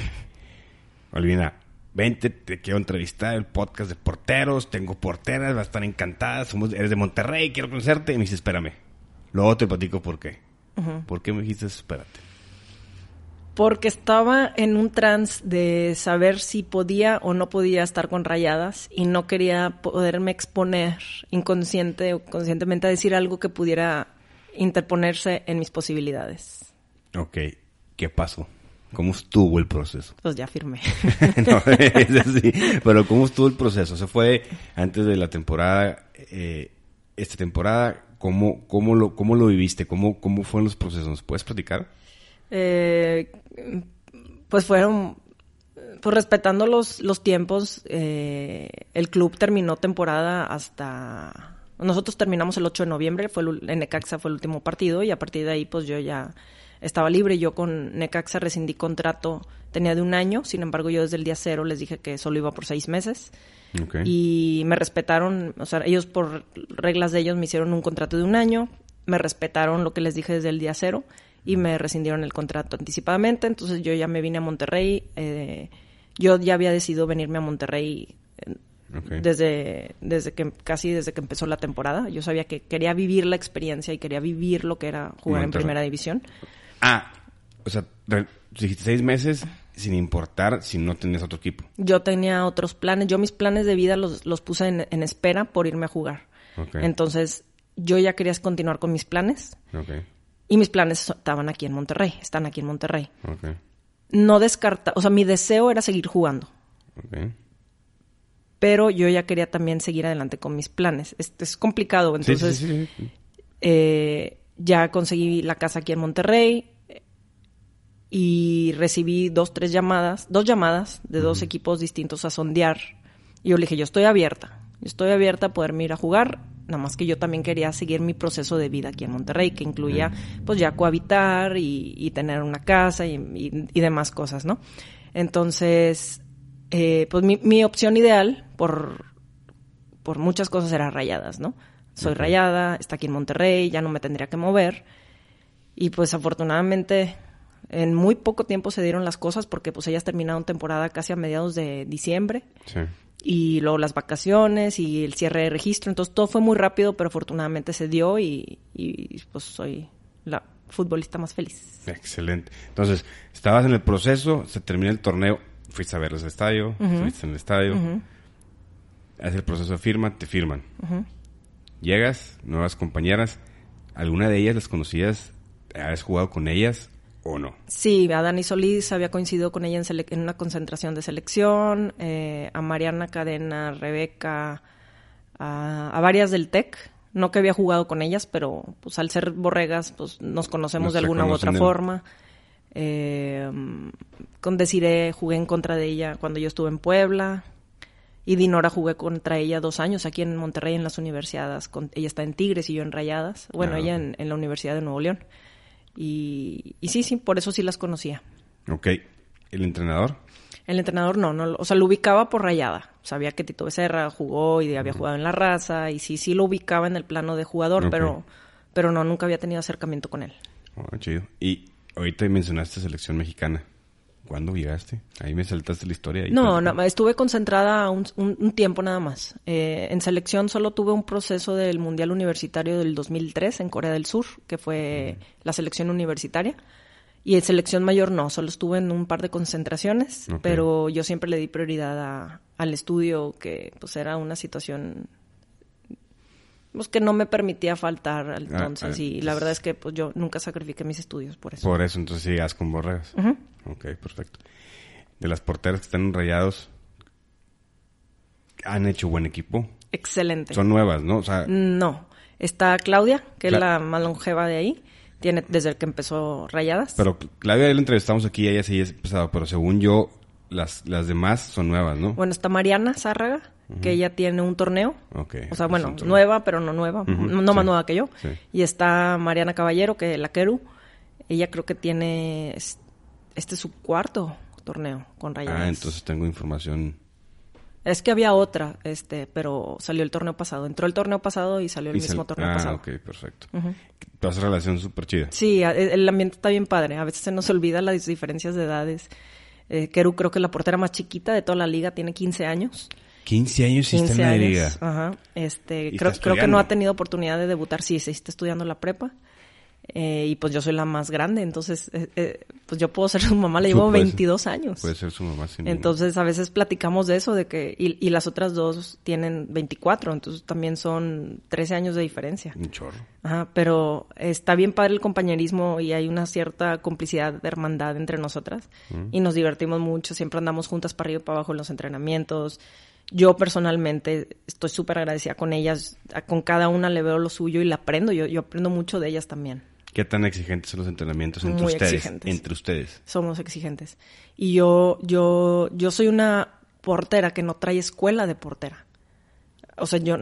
[SPEAKER 1] Olvina, vente, te quiero entrevistar el podcast de porteros, tengo porteras, va a estar encantada, somos, eres de Monterrey, quiero conocerte. Y me dice, espérame. Luego te platico por qué. ¿Por qué me dijiste espérate?
[SPEAKER 2] Porque estaba en un trance de saber si podía o no podía estar con rayadas y no quería poderme exponer inconsciente o conscientemente a decir algo que pudiera interponerse en mis posibilidades.
[SPEAKER 1] Ok, ¿qué pasó? ¿Cómo estuvo el proceso?
[SPEAKER 2] Pues ya firmé.
[SPEAKER 1] no, es así. Pero ¿cómo estuvo el proceso? Se fue antes de la temporada, eh, esta temporada, ¿cómo, cómo, lo, ¿cómo lo viviste? ¿Cómo, ¿Cómo fueron los procesos? ¿Nos puedes platicar?
[SPEAKER 2] Eh, pues fueron, pues respetando los, los tiempos, eh, el club terminó temporada hasta... Nosotros terminamos el 8 de noviembre, fue el, en Necaxa fue el último partido y a partir de ahí pues yo ya estaba libre. Yo con Necaxa rescindí contrato, tenía de un año, sin embargo yo desde el día cero les dije que solo iba por seis meses. Y me respetaron, o sea, ellos por reglas de ellos me hicieron un contrato de un año, me respetaron lo que les dije desde el día cero y me rescindieron el contrato anticipadamente, entonces yo ya me vine a Monterrey, eh, yo ya había decidido venirme a Monterrey eh, desde, desde que casi desde que empezó la temporada. Yo sabía que quería vivir la experiencia y quería vivir lo que era jugar en primera división.
[SPEAKER 1] Ah, o sea, dijiste seis meses sin importar si no tenías otro equipo.
[SPEAKER 2] Yo tenía otros planes, yo mis planes de vida los, los puse en, en espera por irme a jugar.
[SPEAKER 1] Ok.
[SPEAKER 2] Entonces, yo ya quería continuar con mis planes
[SPEAKER 1] Ok,
[SPEAKER 2] y mis planes estaban aquí en Monterrey, están aquí en Monterrey. No descarta, o sea, mi deseo era seguir jugando, pero yo ya quería también seguir adelante con mis planes. Es, es complicado, entonces
[SPEAKER 1] sí, sí, sí.
[SPEAKER 2] eh, ya conseguí la casa aquí en Monterrey eh, y recibí dos, tres llamadas, dos llamadas de dos equipos distintos a sondear. Y yo le dije, yo estoy abierta, yo estoy abierta a poderme ir a jugar, nada más que yo también quería seguir mi proceso de vida aquí en Monterrey, que incluía pues ya cohabitar y, y tener una casa y, y- y demás cosas, ¿no? Entonces, eh, pues mi, mi opción ideal por, por muchas cosas era rayadas, ¿no? Soy rayada, está aquí en Monterrey, ya no me tendría que mover. Y pues afortunadamente en muy poco tiempo se dieron las cosas porque pues ellas terminaron temporada casi a mediados de diciembre
[SPEAKER 1] Sí.
[SPEAKER 2] Y luego las vacaciones y el cierre de registro. Entonces todo fue muy rápido, pero afortunadamente se dio y, y, pues soy la futbolista más feliz.
[SPEAKER 1] Excelente. Entonces, estabas en el proceso, se termina el torneo, fuiste a verlos al estadio, fuiste en el estadio, haces el proceso de firma, te firman. Llegas, nuevas compañeras, ¿alguna de ellas las conocías? ¿Has jugado con ellas o no?
[SPEAKER 2] Sí, a Dani Solís había coincidido con ella en, sele- en una concentración de selección, eh, a Mariana Cadena, Rebeca, a, a varias del TEC. No que había jugado con ellas, pero pues al ser borregas, pues nos conocemos
[SPEAKER 1] Nos
[SPEAKER 2] de alguna u otra forma. Eh, con Desiree jugué en contra de ella cuando yo estuve en Puebla. Y Dinora jugué contra ella dos años aquí en Monterrey en las universidades. Con, ella está en Tigres y yo en Rayadas. Bueno,
[SPEAKER 1] Ah,
[SPEAKER 2] ella en la Universidad de Nuevo León. Y, y sí, sí, por eso sí las conocía.
[SPEAKER 1] Ok. ¿El entrenador?
[SPEAKER 2] El entrenador no, no, o sea, lo ubicaba por rayada. Sabía que Tito Becerra jugó y había jugado en la raza y sí, sí lo ubicaba en el plano de jugador, pero, pero no, nunca había tenido acercamiento con él.
[SPEAKER 1] Oh, chido. Y ahorita mencionaste selección mexicana. ¿Cuándo llegaste? Ahí me saltaste la historia. ahí
[SPEAKER 2] No, no, estuve concentrada un, un- un tiempo nada más. Eh, en selección solo tuve un proceso del Mundial Universitario del 2003 en Corea del Sur, que fue la selección universitaria. Y en selección mayor no, solo estuve en un par de concentraciones, pero yo siempre le di prioridad a- al estudio, que pues era una situación pues, que no me permitía faltar entonces.
[SPEAKER 1] ah,
[SPEAKER 2] y la verdad es que pues yo nunca sacrifiqué mis estudios por eso.
[SPEAKER 1] Por eso, entonces llegas con borregas.
[SPEAKER 2] Ujú.
[SPEAKER 1] Ok, perfecto. De las porteras que están rayados, han hecho buen equipo.
[SPEAKER 2] Excelente.
[SPEAKER 1] Son nuevas, ¿no? O sea,
[SPEAKER 2] No. Está Claudia, que
[SPEAKER 1] Cla-
[SPEAKER 2] es la más longeva de ahí. Tiene desde el que empezó Rayadas.
[SPEAKER 1] pero Claudia ya la entrevistamos aquí, ella sí es pesado, pero según yo, las, las demás son nuevas, ¿no?
[SPEAKER 2] Bueno, está Mariana Zárraga, que ella tiene un torneo.
[SPEAKER 1] Ok.
[SPEAKER 2] O sea,
[SPEAKER 1] es
[SPEAKER 2] bueno, nueva, pero no nueva. No no más nueva que yo.
[SPEAKER 1] Sí.
[SPEAKER 2] Y está Mariana Caballero, que la Keru. Ella creo que tiene... es- Este es su cuarto torneo con Rayadas.
[SPEAKER 1] Ah, entonces tengo información.
[SPEAKER 2] Es que había otra, este, pero salió el torneo pasado. Entró el torneo pasado y salió el
[SPEAKER 1] y sal-
[SPEAKER 2] mismo torneo
[SPEAKER 1] ah,
[SPEAKER 2] pasado.
[SPEAKER 1] ok, perfecto. Tu haces relación súper chida.
[SPEAKER 2] Sí, a- el ambiente está bien padre. A veces se nos olvida las diferencias de edades. Eh, Keru creo que es la portera más chiquita de toda la liga, tiene 15 años.
[SPEAKER 1] 15 años y está
[SPEAKER 2] 15
[SPEAKER 1] en la
[SPEAKER 2] años.
[SPEAKER 1] liga.
[SPEAKER 2] Ajá. Este, creo, creo que no ha tenido oportunidad de debutar. Sí, sí, está estudiando la prepa. Eh, y pues yo soy la más grande, entonces eh, eh, pues yo puedo ser su mamá, le llevo
[SPEAKER 1] puedes-
[SPEAKER 2] 22 años.
[SPEAKER 1] Puede ser su mamá sin
[SPEAKER 2] Entonces a veces platicamos de eso, de que, y, y las otras dos tienen 24, entonces también son 13 años de diferencia.
[SPEAKER 1] un chorro.
[SPEAKER 2] Ajá, pero está bien padre el compañerismo y hay una cierta complicidad de hermandad entre nosotras y nos divertimos mucho, siempre andamos juntas para arriba y para abajo en los entrenamientos. Yo personalmente estoy súper agradecida con ellas, con cada una le veo lo suyo y la aprendo, yo, yo aprendo mucho de ellas también.
[SPEAKER 1] ¿Qué tan exigentes son los entrenamientos entre
[SPEAKER 2] Muy
[SPEAKER 1] ustedes?
[SPEAKER 2] exigentes.
[SPEAKER 1] Entre ustedes.
[SPEAKER 2] Somos exigentes. Y yo, yo, yo soy una portera que no trae escuela de portera. O sea, yo,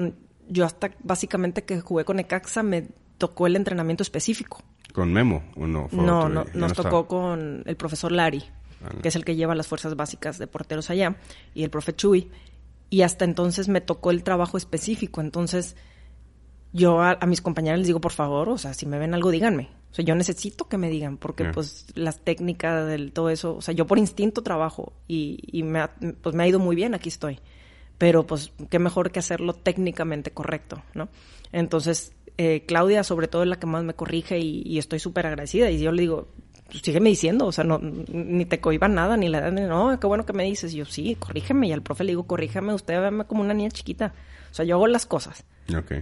[SPEAKER 2] yo hasta básicamente que jugué con Ecaxa me tocó el entrenamiento específico.
[SPEAKER 1] ¿Con Memo o no?
[SPEAKER 2] No, no, nos tocó con el profesor Lari,
[SPEAKER 1] Ah.
[SPEAKER 2] que es el que lleva las fuerzas básicas de porteros allá, y el profe Chuy. Y hasta entonces me tocó el trabajo específico. Entonces, yo a, a mis compañeros les digo, por favor, o sea, si me ven algo, díganme. O sea, yo necesito que me digan, porque pues las técnicas del todo eso, o sea, yo por instinto trabajo y, y me ha, pues me ha ido muy bien, aquí estoy. pero pues qué mejor que hacerlo técnicamente correcto, ¿no? Entonces, eh, Claudia sobre todo es la que más me corrige y, estoy súper agradecida y yo le digo, pues sígueme diciendo, o sea, no, ni te cohiba nada, ni dan, no, qué bueno que me dices. Y yo, sí, corrígeme. Y al profe le digo, corrígeme, usted véame como una niña chiquita. O sea, yo hago las cosas.
[SPEAKER 1] Ok.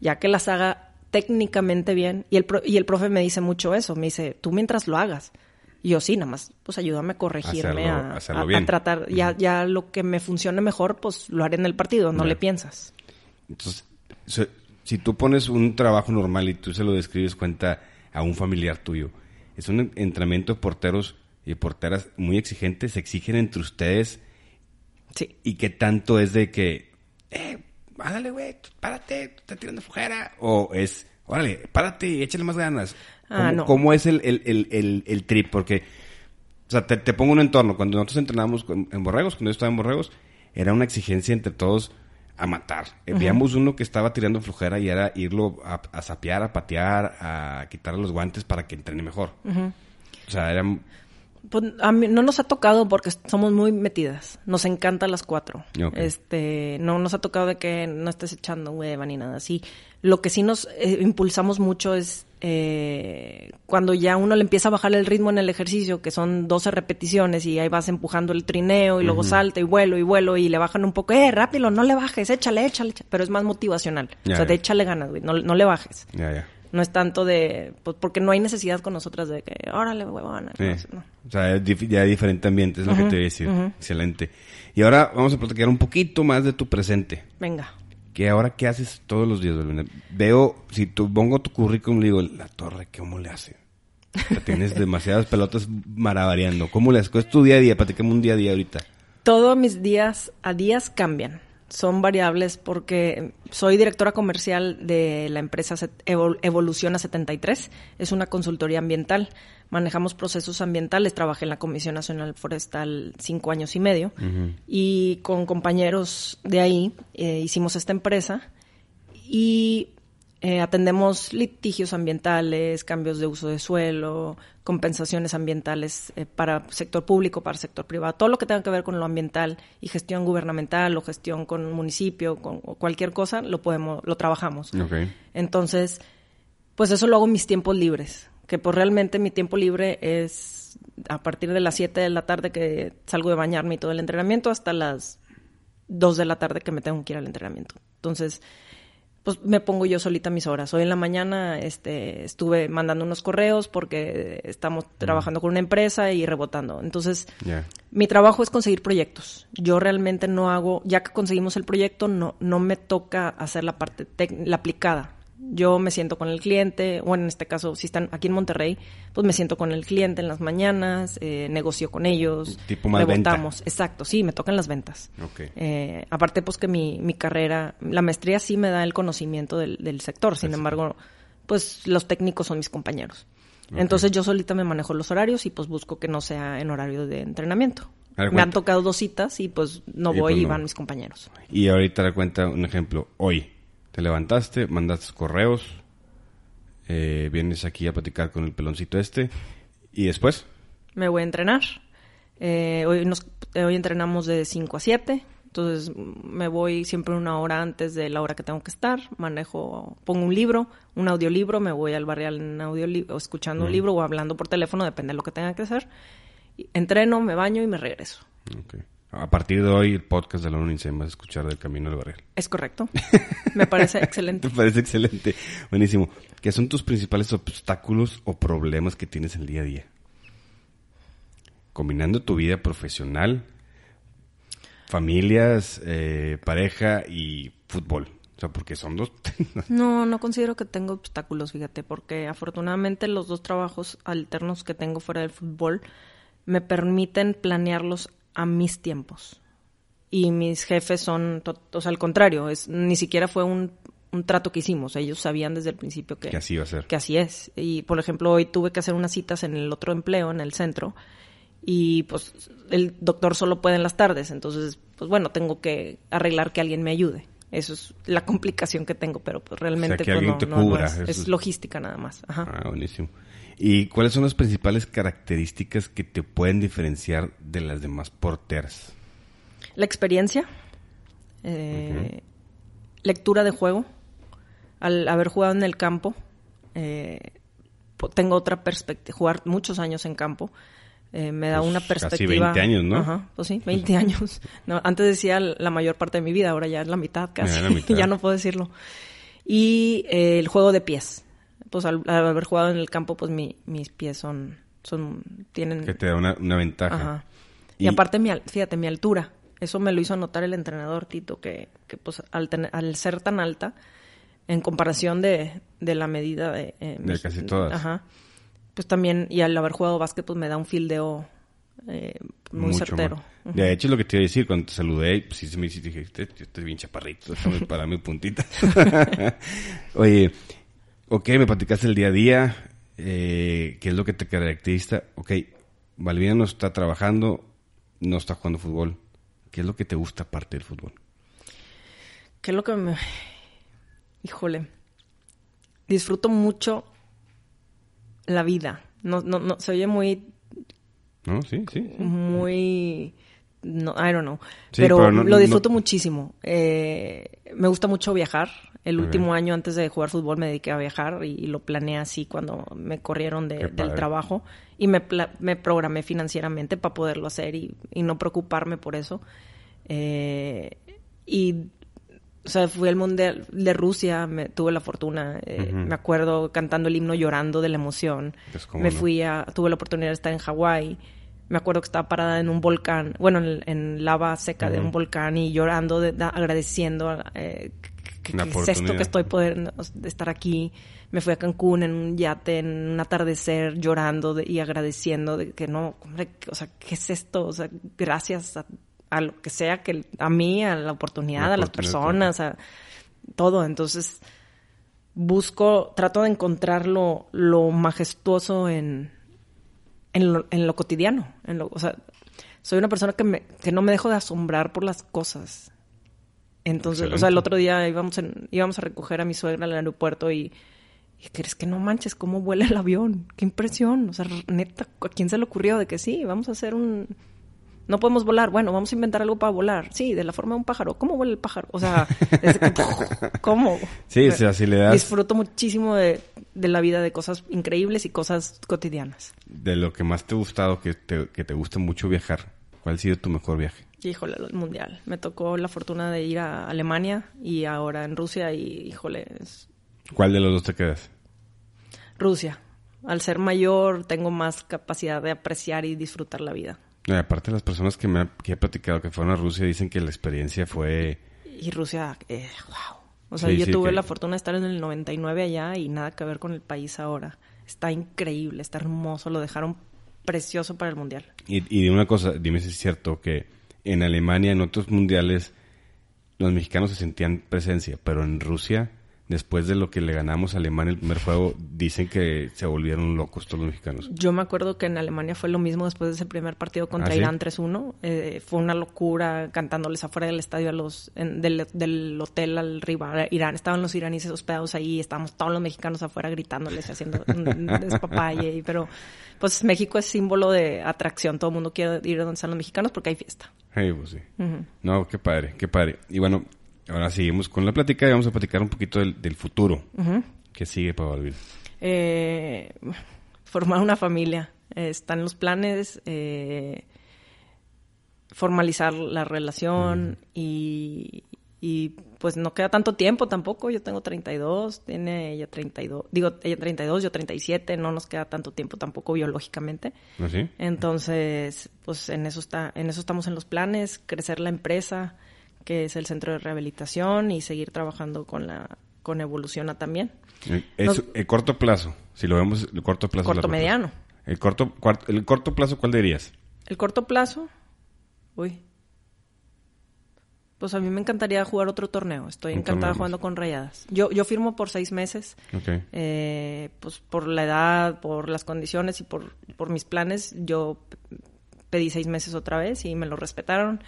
[SPEAKER 2] Ya que las haga técnicamente bien. Y el, y el profe me dice mucho eso. Me dice, tú mientras lo hagas. Y yo, sí, nada más, pues ayúdame a corregirme, a, a, tratar. Ya, ya lo que me funcione mejor, pues lo haré en el partido, no le piensas.
[SPEAKER 1] Entonces, si tú pones un trabajo normal y tú se lo describes cuenta a un familiar tuyo, es un entrenamiento de porteros y porteras muy exigentes, se exigen entre ustedes.
[SPEAKER 2] Sí.
[SPEAKER 1] ¿Y qué tanto es de que, eh, ándale, güey, párate, está tirando flojera? O es, órale, párate y échale más ganas. Ah, ¿Cómo, ¿Cómo, es el, el, el, el, trip? Porque, o sea, te, te, pongo un entorno. Cuando nosotros entrenábamos en Borregos, cuando yo estaba en Borregos, era una exigencia entre todos a matar. Uh Veíamos uno que estaba tirando flojera y era irlo a, a sapear, a patear, a quitarle los guantes para que entrene mejor. O sea, era...
[SPEAKER 2] Pues, a mí no nos ha tocado porque somos muy metidas. Nos encantan las cuatro. Este, no nos ha tocado de que no estés echando hueva ni nada así. Lo que sí nos eh, impulsamos mucho es eh, cuando ya uno le empieza a bajar el ritmo en el ejercicio, que son 12 repeticiones y ahí vas empujando el trineo y luego salta y vuelo y vuelo y le bajan un poco, eh, rápido, no le bajes, échale, échale, pero es más motivacional. o sea, de échale ganas, güey, no, no le bajes. No es tanto de, pues porque no hay necesidad con nosotras de que, órale, huevona.
[SPEAKER 1] No, O sea, ya diferente ambiente, es lo que te voy a decir. Excelente. Y ahora vamos a platicar un poquito más de tu presente.
[SPEAKER 2] Venga
[SPEAKER 1] que ahora qué haces todos los días, Veo, si tú pongo tu currículum, digo, la torre, ¿cómo le hace? tienes demasiadas pelotas maravariando. ¿Cómo le haces? ¿Cuál es tu día a día? Platícame un día a día ahorita.
[SPEAKER 2] Todos mis días a días cambian. Son variables porque soy directora comercial de la empresa Evoluciona 73. Es una consultoría ambiental. Manejamos procesos ambientales, trabajé en la Comisión Nacional Forestal cinco años y medio. Y con compañeros de ahí eh, hicimos esta empresa. Y eh, atendemos litigios ambientales, cambios de uso de suelo, compensaciones ambientales eh, para sector público, para sector privado, todo lo que tenga que ver con lo ambiental y gestión gubernamental o gestión con un municipio, con cualquier cosa, lo podemos, lo trabajamos. Entonces, pues eso lo hago en mis tiempos libres que pues realmente mi tiempo libre es a partir de las 7 de la tarde que salgo de bañarme y todo el entrenamiento hasta las 2 de la tarde que me tengo que ir al entrenamiento. Entonces, pues me pongo yo solita mis horas. Hoy en la mañana este, estuve mandando unos correos porque estamos trabajando con una empresa y rebotando. Entonces, mi trabajo es conseguir proyectos. Yo realmente no hago, ya que conseguimos el proyecto, no, no me toca hacer la parte, la aplicada yo me siento con el cliente, o en este caso, si están aquí en Monterrey, pues me siento con el cliente en las mañanas, eh, negocio con ellos,
[SPEAKER 1] tipo más
[SPEAKER 2] Exacto, sí, me tocan las ventas. Eh, aparte, pues que mi, mi carrera, la maestría sí me da el conocimiento del, del sector, sin embargo, pues los técnicos son mis compañeros. Entonces yo solita me manejo los horarios y pues busco que no sea en horario de entrenamiento. me han tocado dos citas y pues no voy pues y van mis compañeros.
[SPEAKER 1] Y ahorita le cuenta un ejemplo. Hoy, te levantaste, mandaste correos, eh, vienes aquí a platicar con el peloncito este y después.
[SPEAKER 2] Me voy a entrenar. Eh, hoy, nos, hoy entrenamos de 5 a 7. Entonces me voy siempre una hora antes de la hora que tengo que estar, manejo, pongo un libro, un audiolibro, me voy al barrial en audiolibro, escuchando un libro o hablando por teléfono, depende de lo que tenga que hacer. Entreno, me baño y me regreso.
[SPEAKER 1] Okay. A partir de hoy, el podcast de la UNICEF vas a escuchar del Camino del Barrial.
[SPEAKER 2] Es correcto. Me parece excelente.
[SPEAKER 1] Me parece excelente. Buenísimo. ¿Qué son tus principales obstáculos o problemas que tienes el día a día? Combinando tu vida profesional, familias, eh, pareja y fútbol. O sea, porque son dos.
[SPEAKER 2] no, no considero que tengo obstáculos, fíjate, porque afortunadamente los dos trabajos alternos que tengo fuera del fútbol me permiten planearlos a mis tiempos. Y mis jefes son, o sea, al contrario, es, ni siquiera fue un, un trato que hicimos. Ellos sabían desde el principio que,
[SPEAKER 1] que así iba a ser.
[SPEAKER 2] Que así es. Y, por ejemplo, hoy tuve que hacer unas citas en el otro empleo, en el centro, y pues el doctor solo puede en las tardes. Entonces, pues bueno, tengo que arreglar que alguien me ayude. Eso es la complicación que tengo, pero pues realmente
[SPEAKER 1] pues, no,
[SPEAKER 2] te
[SPEAKER 1] cubra.
[SPEAKER 2] es, logística nada más.
[SPEAKER 1] Ah, buenísimo. ¿Y cuáles son las principales características que te pueden diferenciar de las demás porteras?
[SPEAKER 2] La experiencia. Eh, lectura de juego. Al haber jugado en el campo, eh, tengo otra perspectiva. Jugar muchos años en campo. Eh, me da
[SPEAKER 1] Pues,
[SPEAKER 2] una
[SPEAKER 1] casi
[SPEAKER 2] perspectiva.
[SPEAKER 1] 20 años, ¿no?
[SPEAKER 2] Ajá, pues sí, 20 años. No, antes decía la mayor parte de mi vida, ahora ya es la mitad casi.
[SPEAKER 1] Ya, la mitad.
[SPEAKER 2] ya no puedo decirlo. Y eh, el juego de pies. Pues al, al haber jugado en el campo, pues mi- mis pies son, son, tienen.
[SPEAKER 1] Que te da una, una ventaja.
[SPEAKER 2] Ajá. Y,
[SPEAKER 1] Y-
[SPEAKER 2] aparte, mi, fíjate, mi altura. Eso me lo hizo notar el entrenador Tito, que, que pues al, tener- al ser tan alta, en comparación de, de la medida de... eh,
[SPEAKER 1] De casi todas.
[SPEAKER 2] Ajá. Pues también, y al haber jugado básquet, pues me da un fildeo eh, muy
[SPEAKER 1] Mucho
[SPEAKER 2] certero.
[SPEAKER 1] De hecho, lo que te iba a decir, cuando te saludé, pues sí se me dije, este, este es bien chaparrito, déjame parar mi puntita. Oye, ok, me platicaste el día a día, eh, qué es lo que te caracteriza. Ok, Valvina no está trabajando, no está jugando fútbol. ¿Qué es lo que te gusta aparte del fútbol?
[SPEAKER 2] ¿Qué es lo que me... Híjole. Disfruto mucho la vida. No, no, no, se oye muy
[SPEAKER 1] ¿No? Sí, sí. sí.
[SPEAKER 2] muy no I don't know
[SPEAKER 1] Sí,
[SPEAKER 2] pero,
[SPEAKER 1] pero no-
[SPEAKER 2] lo disfruto
[SPEAKER 1] no-
[SPEAKER 2] muchísimo Eh, me gusta mucho viajar el último año antes de jugar fútbol me dediqué a viajar y, y lo planeé así cuando me corrieron de- del trabajo y me, me programé financieramente para poderlo hacer y, y no preocuparme por eso Eh, y o sea, fui al Mundial de Rusia, me, tuve la fortuna, eh, me acuerdo cantando el himno llorando de la emoción.
[SPEAKER 1] Pues, ¿cómo
[SPEAKER 2] me
[SPEAKER 1] no?
[SPEAKER 2] fui a, tuve la oportunidad de estar en Hawái. Me acuerdo que estaba parada en un volcán, bueno, en, en lava seca de un volcán y llorando, de- agradeciendo eh,
[SPEAKER 1] La
[SPEAKER 2] que es esto que estoy poder de estar aquí. Me fui a Cancún en un yate, en un atardecer, llorando de- y agradeciendo de que no, hombre, o sea, ¿qué es esto? O sea, gracias a, a lo que sea, que a mí, a la oportunidad,
[SPEAKER 1] La
[SPEAKER 2] a las personas, a todo. Entonces, busco, trato de encontrar lo, lo majestuoso en, en, lo, en lo cotidiano. En lo, o sea, soy una persona que, me, que no me dejo de asombrar por las cosas. Entonces, o sea, el otro día íbamos, en- íbamos a recoger a mi suegra al aeropuerto y, y crees que no manches cómo vuela el avión. Qué impresión. O sea, neta, ¿a quién se le ocurrió de que sí, vamos a hacer un... No podemos volar. Bueno, vamos a inventar algo para volar. Sí, de la forma de un pájaro. ¿Cómo vuela el pájaro? O sea, que, ¿cómo?
[SPEAKER 1] Sí, o sea, si le das
[SPEAKER 2] Disfruto muchísimo de, de la vida, de cosas increíbles y cosas cotidianas.
[SPEAKER 1] de lo que más te ha gustado, que te, que te gusta mucho viajar, ¿cuál ha sido tu mejor viaje?
[SPEAKER 2] Híjole, el mundial. Me tocó la fortuna de ir a Alemania y ahora en Rusia y, híjole, es
[SPEAKER 1] ¿Cuál de los dos te quedas?
[SPEAKER 2] Rusia. Al ser mayor tengo más capacidad de apreciar y disfrutar la vida.
[SPEAKER 1] Y aparte las personas que me ha- que he platicado que fueron a Rusia dicen que la experiencia fue
[SPEAKER 2] Y Rusia, eh, wow. O sea,
[SPEAKER 1] Sí,
[SPEAKER 2] yo
[SPEAKER 1] sí,
[SPEAKER 2] tuve
[SPEAKER 1] que-
[SPEAKER 2] la fortuna de estar en el 99 allá y nada que ver con el país ahora. Está increíble, está hermoso, lo dejaron precioso para el mundial.
[SPEAKER 1] y, y una cosa, dime si es cierto que en Alemania en otros mundiales los mexicanos se sentían presencia, pero en Rusia después de lo que le ganamos a Alemania el primer juego dicen que se volvieron locos todos los mexicanos.
[SPEAKER 2] Yo me acuerdo que en Alemania fue lo mismo después de ese primer partido contra
[SPEAKER 1] ¿Ah, sí?
[SPEAKER 2] Irán 3-1. Eh, fue una locura cantándoles afuera del estadio a los, en- del, del hotel al rival Irán. Estaban los iraníes hospedados ahí, estábamos todos los mexicanos afuera gritándoles y haciendo despapalle. Pero pues México es símbolo de atracción. Todo el mundo quiere ir a donde están los mexicanos porque hay fiesta.
[SPEAKER 1] Hey, pues sí. No, qué padre, qué padre. Y bueno, ahora seguimos con la plática y vamos a platicar un poquito del, del futuro.
[SPEAKER 2] Ujú.
[SPEAKER 1] ¿Qué sigue para Balvin?
[SPEAKER 2] Eh, formar una familia. Eh, están los planes. eh, formalizar la relación y, y pues no queda tanto tiempo tampoco. Yo tengo 32, tiene ella 32. Digo, ella 32, yo 37. No nos queda tanto tiempo tampoco biológicamente.
[SPEAKER 1] ¿No sí?
[SPEAKER 2] Entonces, pues en eso está, en eso estamos en los planes, crecer la empresa, que es el centro de rehabilitación y seguir trabajando con la con Evoluciona también.
[SPEAKER 1] Es-
[SPEAKER 2] Nos-
[SPEAKER 1] el corto plazo, si lo vemos, el corto plazo.
[SPEAKER 2] Corto mediano.
[SPEAKER 1] El corto, el corto plazo, ¿cuál dirías?
[SPEAKER 2] El corto plazo, uy. Pues a mí me encantaría jugar otro torneo. Estoy
[SPEAKER 1] Un
[SPEAKER 2] encantada
[SPEAKER 1] torneo
[SPEAKER 2] jugando con rayadas. Yo, yo firmo por seis meses. Eh, pues por la edad, por las condiciones y por, por mis planes, yo pedí seis meses otra vez y me lo respetaron.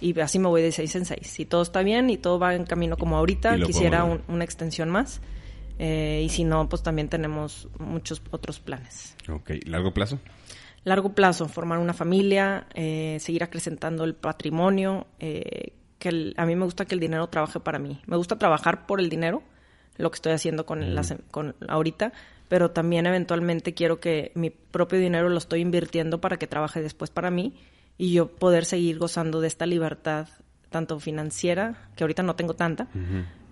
[SPEAKER 2] Y así me voy de seis en seis. Si todo está bien y todo va en camino como ahorita, quisiera un- una extensión más. Eh, y si no, pues también tenemos muchos otros planes.
[SPEAKER 1] Ok. ¿Largo plazo?
[SPEAKER 2] Largo plazo, formar una familia, eh, seguir acrecentando el patrimonio, eh, que el- a mí me gusta que el dinero trabaje para mí. Me gusta trabajar por el dinero, lo que estoy haciendo con, las, con ahorita, pero también eventualmente quiero que mi propio dinero lo estoy invirtiendo para que trabaje después para mí y yo poder seguir gozando de esta libertad, tanto financiera, que ahorita no tengo tanta,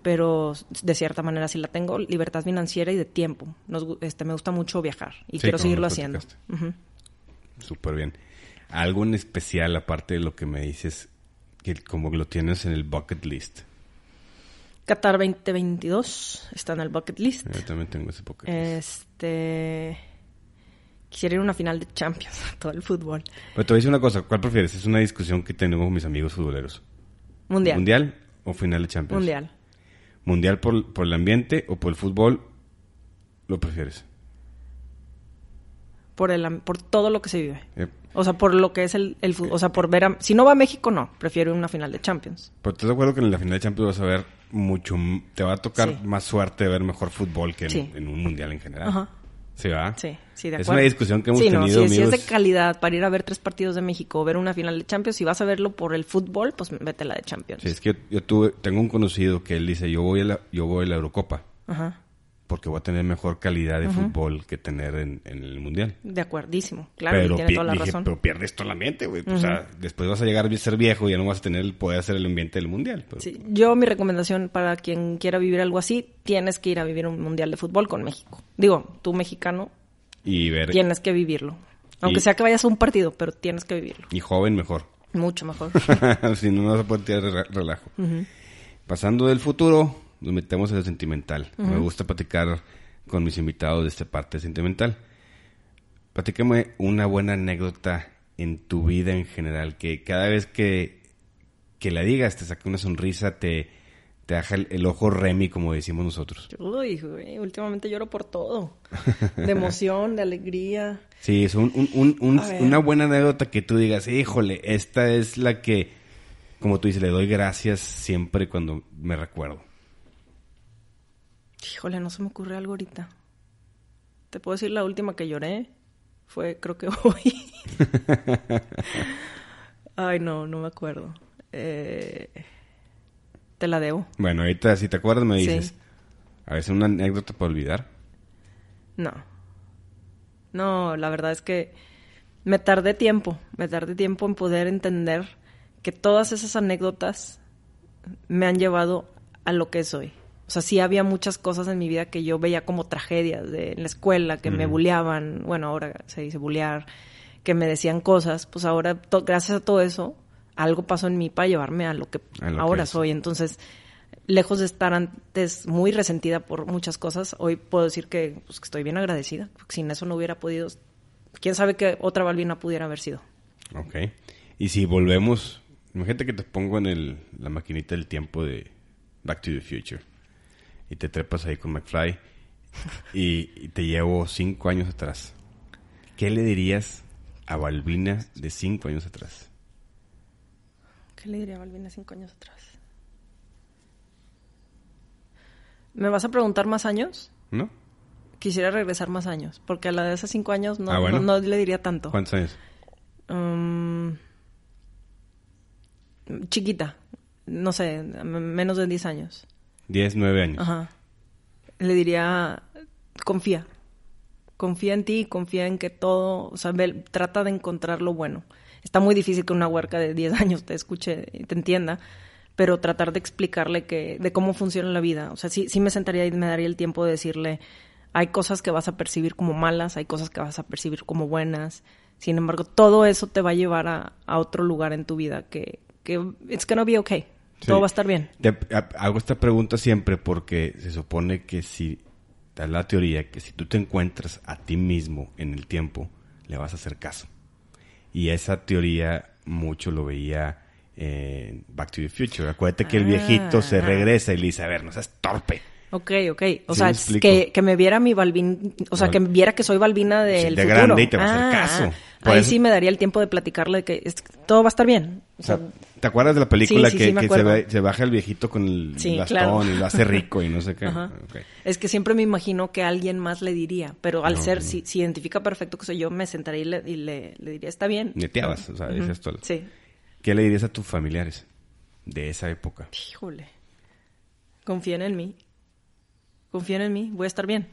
[SPEAKER 2] pero de cierta manera sí la tengo, libertad financiera y de tiempo. Nos este, me gusta mucho viajar y
[SPEAKER 1] Sí,
[SPEAKER 2] quiero seguirlo haciendo.
[SPEAKER 1] Súper bien. ¿Algo en especial, aparte de lo que me dices, que como lo tienes en el bucket list?
[SPEAKER 2] Qatar 2022 está en el bucket list.
[SPEAKER 1] Yo también tengo ese bucket list.
[SPEAKER 2] Este. Quisiera ir a una final de Champions, todo el fútbol.
[SPEAKER 1] Pero te voy a decir una cosa, ¿cuál prefieres? Es una discusión que tengo con mis amigos futboleros.
[SPEAKER 2] Mundial.
[SPEAKER 1] ¿Mundial o final de Champions?
[SPEAKER 2] Mundial.
[SPEAKER 1] ¿Mundial por, por el ambiente o por el fútbol? ¿Lo prefieres?
[SPEAKER 2] Por, el, por todo lo que se vive.
[SPEAKER 1] Eh,
[SPEAKER 2] O sea, por lo que es el, el fútbol. O sea, por ver a. Si no va a México, no. Prefiero una final de Champions.
[SPEAKER 1] pero estás de acuerdo que en la final de Champions vas a ver mucho, te va a tocar
[SPEAKER 2] Sí.
[SPEAKER 1] más suerte de ver mejor fútbol que en,
[SPEAKER 2] Sí.
[SPEAKER 1] en un mundial en general.
[SPEAKER 2] Ajá.
[SPEAKER 1] ¿Sí va?
[SPEAKER 2] Sí, sí, de
[SPEAKER 1] Es
[SPEAKER 2] acuerdo.
[SPEAKER 1] una discusión que hemos
[SPEAKER 2] sí, no,
[SPEAKER 1] tenido,
[SPEAKER 2] si, si es de calidad para ir a ver tres partidos de México ver una final de Champions, si vas a verlo por el fútbol, pues vete a la de Champions.
[SPEAKER 1] Sí, es que yo, yo tuve, tengo un conocido que él dice, yo voy a la, yo voy a la Eurocopa
[SPEAKER 2] Ajá.
[SPEAKER 1] Porque voy a tener mejor calidad de fútbol que tener en, en el mundial.
[SPEAKER 2] De acuerdísimo. Claro, y
[SPEAKER 1] pero,
[SPEAKER 2] tiene toda la
[SPEAKER 1] dije,
[SPEAKER 2] razón.
[SPEAKER 1] pero pierdes todo el ambiente, güey. O sea, después vas a llegar a ser viejo y ya no vas a tener el poder hacer el ambiente del mundial. Pero-
[SPEAKER 2] Sí, yo mi recomendación para quien quiera vivir algo así, tienes que ir a vivir un mundial de fútbol con México. Digo, tú mexicano,
[SPEAKER 1] Y ver,
[SPEAKER 2] tienes que vivirlo. Aunque
[SPEAKER 1] Y-
[SPEAKER 2] sea que vayas a un partido, pero tienes que vivirlo.
[SPEAKER 1] y joven mejor.
[SPEAKER 2] Mucho mejor.
[SPEAKER 1] si no, no vas a poder tirar re- relajo. Pasando del futuro, nos metemos en lo sentimental. Me gusta platicar con mis invitados de esta parte sentimental. Platícame una buena anécdota en tu vida en general, que cada vez que, que la digas te saca una sonrisa, te, te deja el, el ojo remi, como decimos nosotros.
[SPEAKER 2] Uy, güey, últimamente lloro por todo. De emoción, de alegría.
[SPEAKER 1] Sí, es un- una buena anécdota que tú digas, híjole, esta es la que, como tú dices, le doy gracias siempre cuando me recuerdo.
[SPEAKER 2] Híjole, no se me ocurre algo ahorita. Te puedo decir la última que lloré. Fue, creo que hoy. Ay, no, no me acuerdo. Eh, te la debo.
[SPEAKER 1] Bueno, ahorita si te acuerdas me
[SPEAKER 2] Sí.
[SPEAKER 1] dices, a veces una anécdota para olvidar.
[SPEAKER 2] No. No, la verdad es que me tardé tiempo, me tardé tiempo en poder entender que todas esas anécdotas me han llevado a lo que soy. O sea, sí había muchas cosas en mi vida que yo veía como tragedias de en la escuela, que me bulleaban, bueno, ahora se dice bullear, que me decían cosas, pues ahora, to- gracias a todo eso, algo pasó en mí para llevarme a lo que
[SPEAKER 1] A lo que
[SPEAKER 2] ahora soy. Entonces, lejos de estar antes muy resentida por muchas cosas, hoy puedo decir que, pues, que estoy bien agradecida, porque sin eso no hubiera podido, quién sabe qué otra Balbina pudiera haber sido.
[SPEAKER 1] Ok. Y si volvemos, imagínate que te pongo en el, la maquinita del tiempo de Back to the Future y te trepas ahí con McFly y, y te llevo cinco años atrás. ¿Qué le dirías a Balbina de cinco años atrás?
[SPEAKER 2] ¿Qué le diría a Balbina cinco años atrás? ¿Me vas a preguntar más años?
[SPEAKER 1] ¿No?
[SPEAKER 2] Quisiera regresar más años, porque a la de esos cinco años no,
[SPEAKER 1] Ah, bueno.
[SPEAKER 2] no, no le diría tanto.
[SPEAKER 1] ¿Cuántos años?
[SPEAKER 2] Mm, chiquita, no sé, menos de 10 años.
[SPEAKER 1] Diez, nueve años.
[SPEAKER 2] Ajá. Le diría, confía. Confía en ti, confía en que todo, o sea, ve- trata de encontrar lo bueno. Está muy difícil que una huerca de 10 años te escuche y te entienda, pero tratar de explicarle que, de cómo funciona la vida. O sea, sí, sí me sentaría y me daría el tiempo de decirle, hay cosas que vas a percibir como malas, hay cosas que vas a percibir como buenas. Sin embargo, todo eso te va a llevar a, a otro lugar en tu vida que, que it's gonna be okay.
[SPEAKER 1] Sí.
[SPEAKER 2] Todo va a estar bien.
[SPEAKER 1] Te- ha- hago esta pregunta siempre porque se supone que si, da la teoría que si tú te encuentras a ti mismo en el tiempo, le vas a hacer caso. Y esa teoría mucho lo veía en Back to the Future. Acuérdate que el viejito se
[SPEAKER 2] Ah.
[SPEAKER 1] regresa y le dice, a ver, no seas torpe.
[SPEAKER 2] Ok, ok. O
[SPEAKER 1] Sí
[SPEAKER 2] sea, que, que me viera mi Balvin, o sea,
[SPEAKER 1] Val-
[SPEAKER 2] que viera que soy Balbina del
[SPEAKER 1] de
[SPEAKER 2] futuro.
[SPEAKER 1] grande y te va a hacer
[SPEAKER 2] Ah,
[SPEAKER 1] caso.
[SPEAKER 2] ah.
[SPEAKER 1] Por
[SPEAKER 2] Ahí
[SPEAKER 1] eso-
[SPEAKER 2] sí me daría el tiempo de platicarle que es- todo va a estar bien. O
[SPEAKER 1] O
[SPEAKER 2] sea,
[SPEAKER 1] ¿te acuerdas de la película
[SPEAKER 2] Sí,
[SPEAKER 1] que,
[SPEAKER 2] sí,
[SPEAKER 1] que se, baja el viejito con el bastón
[SPEAKER 2] claro.
[SPEAKER 1] y lo hace rico y no sé qué?
[SPEAKER 2] Ajá. Es que siempre me imagino que alguien más le diría, pero al
[SPEAKER 1] No,
[SPEAKER 2] ser,
[SPEAKER 1] no.
[SPEAKER 2] si, si identifica perfecto que soy yo, me sentaría y le, y le, le diría, está bien.
[SPEAKER 1] Neteabas, o sea, dices tú.
[SPEAKER 2] Sí.
[SPEAKER 1] ¿Qué le dirías a tus familiares? de esa época.
[SPEAKER 2] Híjole. Confíen en mí. Confíen en mí. Voy a estar bien.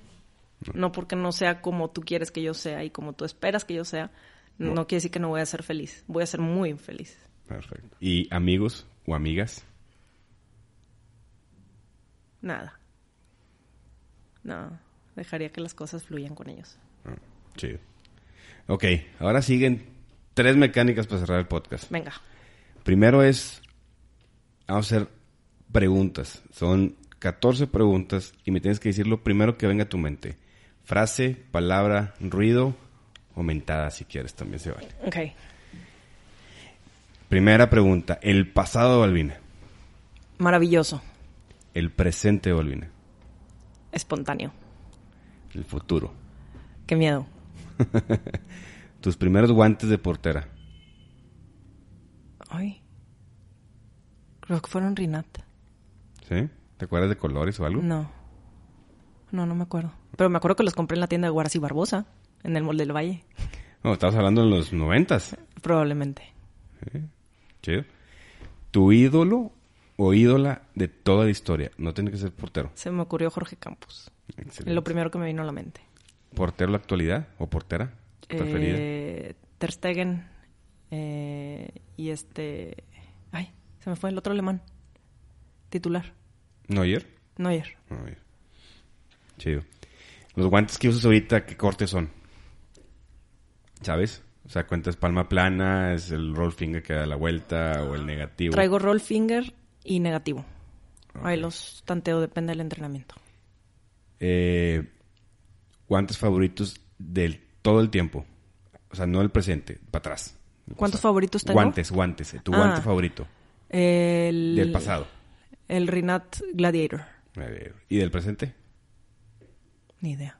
[SPEAKER 2] No porque no sea como tú quieres que yo sea y como tú esperas que yo sea. No,
[SPEAKER 1] No.
[SPEAKER 2] quiere decir que no voy a ser feliz. Voy a ser muy infeliz.
[SPEAKER 1] Perfecto. ¿Y amigos o amigas?
[SPEAKER 2] Nada. No. Dejaría que las cosas fluyan con ellos.
[SPEAKER 1] Ah, chido. Ok, ahora siguen tres mecánicas para cerrar el podcast.
[SPEAKER 2] Venga.
[SPEAKER 1] Primero es, vamos a hacer preguntas. Son 14 preguntas y me tienes que decir lo primero que venga a tu mente. Frase, palabra, ruido o mentada si quieres, también se vale.
[SPEAKER 2] Ok.
[SPEAKER 1] Primera pregunta, el pasado de Balbina,
[SPEAKER 2] Maravilloso.
[SPEAKER 1] el presente de Balbina,
[SPEAKER 2] Espontáneo.
[SPEAKER 1] el futuro.
[SPEAKER 2] Qué miedo.
[SPEAKER 1] Tus primeros guantes de portera,
[SPEAKER 2] Ay. Creo que fueron Rinat.
[SPEAKER 1] ¿sí? ¿Te acuerdas de colores o algo?
[SPEAKER 2] No. No, no me acuerdo. Pero me acuerdo que los compré en la tienda de Guaras y Barbosa, en el Mall del Valle.
[SPEAKER 1] No, estabas hablando en los noventas.
[SPEAKER 2] Probablemente.
[SPEAKER 1] Chido. Tu ídolo o ídola de toda la historia. No tiene que ser portero.
[SPEAKER 2] Se me ocurrió Jorge Campos.
[SPEAKER 1] Excelente.
[SPEAKER 2] Lo primero que me vino a la mente.
[SPEAKER 1] ¿Portero de la actualidad o portera preferida?
[SPEAKER 2] Eh, Ter Stegen. eh, y este... Ay, se me fue el otro alemán. Titular.
[SPEAKER 1] ¿Neuer?
[SPEAKER 2] Neuer.
[SPEAKER 1] Neuer. Chido. Los guantes que usas ahorita, ¿qué cortes son? ¿Sabes? O sea, cuentas palma plana, es el roll finger que da la vuelta o el negativo.
[SPEAKER 2] Traigo roll finger y negativo. Ahí
[SPEAKER 1] Ok.
[SPEAKER 2] los tanteo, depende del entrenamiento.
[SPEAKER 1] Eh, guantes favoritos del todo el tiempo. O sea, no el presente, para atrás.
[SPEAKER 2] ¿Cuántos favoritos tengo?
[SPEAKER 1] Guantes, guantes. eh, Tu
[SPEAKER 2] Ah.
[SPEAKER 1] guante favorito
[SPEAKER 2] El,
[SPEAKER 1] del pasado.
[SPEAKER 2] El Rinat Gladiator.
[SPEAKER 1] ¿Y del presente?
[SPEAKER 2] Ni idea.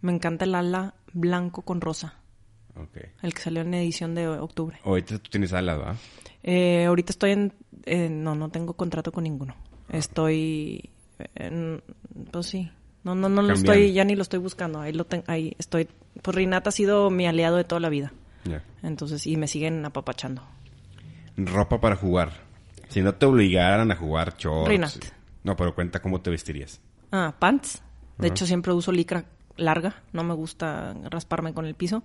[SPEAKER 2] Me encanta el ala blanco con rosa.
[SPEAKER 1] Ok.
[SPEAKER 2] El que salió en edición de octubre.
[SPEAKER 1] Ahorita tú tienes alas, ¿va?
[SPEAKER 2] Eh, ahorita estoy en... eh, no, no tengo contrato con ninguno. Estoy... en- pues sí. No, no, no lo estoy... Ya ni lo estoy buscando. Ahí lo tengo... Ahí estoy... Pues Rinat ha sido mi aliado de toda la vida.
[SPEAKER 1] Ya.
[SPEAKER 2] Entonces, y me siguen apapachando.
[SPEAKER 1] Ropa para jugar. Si no te obligaran a jugar shorts.
[SPEAKER 2] Rinat.
[SPEAKER 1] No, pero cuenta cómo te vestirías.
[SPEAKER 2] Ah, pants. De hecho, siempre uso licra larga. No me gusta rasparme con el piso.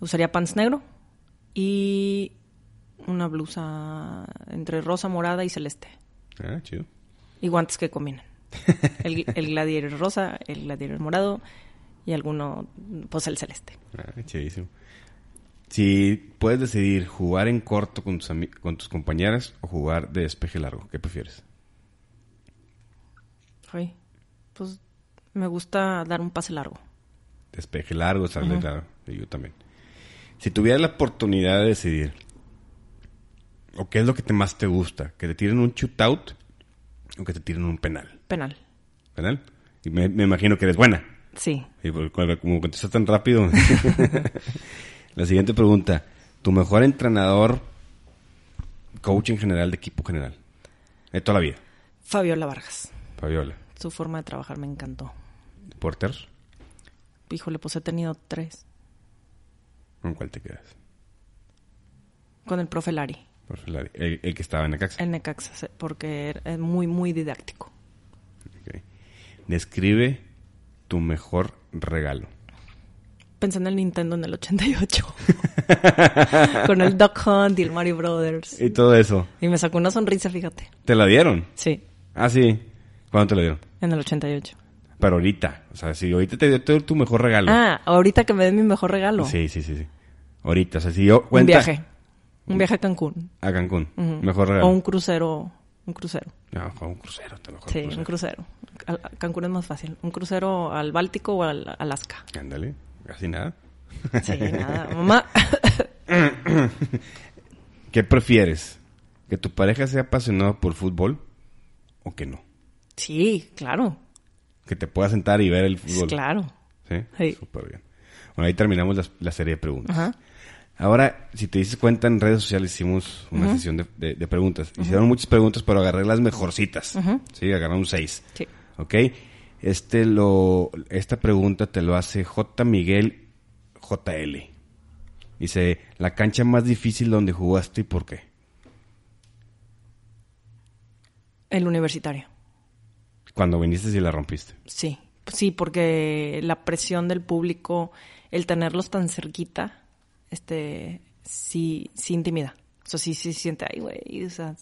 [SPEAKER 2] Usaría pants negro y una blusa entre rosa, morada y celeste.
[SPEAKER 1] Ah, chido.
[SPEAKER 2] Y guantes que combinen. El, el gladiator rosa, el gladiator morado y alguno, pues el celeste.
[SPEAKER 1] Ah, chidísimo. Si puedes decidir jugar en corto con tus, con tus compañeras o jugar de despeje largo, ¿qué prefieres?
[SPEAKER 2] Ay, pues me gusta dar un pase largo.
[SPEAKER 1] Despeje largo, sale largo. Y yo también. Si tuvieras la oportunidad de decidir, ¿o qué es lo que te más te gusta? ¿Que te tiren un shootout o que te tiren un penal?
[SPEAKER 2] Penal.
[SPEAKER 1] ¿Penal? Y me, me imagino que eres buena.
[SPEAKER 2] Sí.
[SPEAKER 1] Y como como contestas tan rápido. la siguiente pregunta. ¿Tu mejor entrenador, coach en general, de equipo general? De toda la vida.
[SPEAKER 2] Fabiola Vargas.
[SPEAKER 1] Fabiola.
[SPEAKER 2] Su forma de trabajar me encantó.
[SPEAKER 1] ¿Porter?
[SPEAKER 2] Híjole, pues he tenido tres.
[SPEAKER 1] ¿Con cuál te quedas?
[SPEAKER 2] Con el profe Lari.
[SPEAKER 1] El, el- el que estaba en Necaxa.
[SPEAKER 2] En Necaxa, porque era- es muy, muy didáctico.
[SPEAKER 1] Describe tu mejor regalo.
[SPEAKER 2] Pensé en el Nintendo en el 88. Con el Duck Hunt y el Mario Brothers.
[SPEAKER 1] Y todo eso.
[SPEAKER 2] Y me sacó una sonrisa, fíjate.
[SPEAKER 1] ¿Te la dieron?
[SPEAKER 2] Sí,
[SPEAKER 1] Ah, sí. ¿Cuándo te la dieron?
[SPEAKER 2] en el 88.
[SPEAKER 1] Pero ahorita. O sea, si ahorita te dio todo tu mejor regalo.
[SPEAKER 2] Ah, ahorita que me den mi mejor regalo.
[SPEAKER 1] Sí, sí, sí, sí. Ahorita. O sea, si yo
[SPEAKER 2] un
[SPEAKER 1] cuenta
[SPEAKER 2] viaje. Un viaje a Cancún.
[SPEAKER 1] a Cancún. Mejor regalo.
[SPEAKER 2] O un crucero. Un crucero.
[SPEAKER 1] No, un crucero, te lo juro.
[SPEAKER 2] Sí, un crucero. Cancún es más fácil. Un crucero al Báltico o al Alaska.
[SPEAKER 1] Ándale, casi nada.
[SPEAKER 2] Sí, nada. Mamá.
[SPEAKER 1] ¿Qué prefieres? ¿Que tu pareja sea apasionada por fútbol o que no?
[SPEAKER 2] Sí, claro.
[SPEAKER 1] Que te pueda sentar y ver el fútbol.
[SPEAKER 2] Claro.
[SPEAKER 1] ¿Sí?
[SPEAKER 2] Sí.
[SPEAKER 1] Súper bien. Bueno, ahí terminamos la, la serie de preguntas.
[SPEAKER 2] Ajá.
[SPEAKER 1] Ahora, si te dices cuenta, en redes sociales hicimos una sesión de, de- de preguntas. Hicieron muchas preguntas, pero agarré las mejorcitas. Sí, agarré un 6.
[SPEAKER 2] Sí.
[SPEAKER 1] ¿Ok? Este lo, esta pregunta te lo hace J. Miguel JL. Dice, la cancha más difícil donde jugaste y por qué.
[SPEAKER 2] El universitario.
[SPEAKER 1] Cuando viniste y la rompiste.
[SPEAKER 2] Sí, sí, porque la presión del público, el tenerlos tan cerquita, este, sí, sí intimida. O sea, sí, sí se siente, ay, güey, o sea,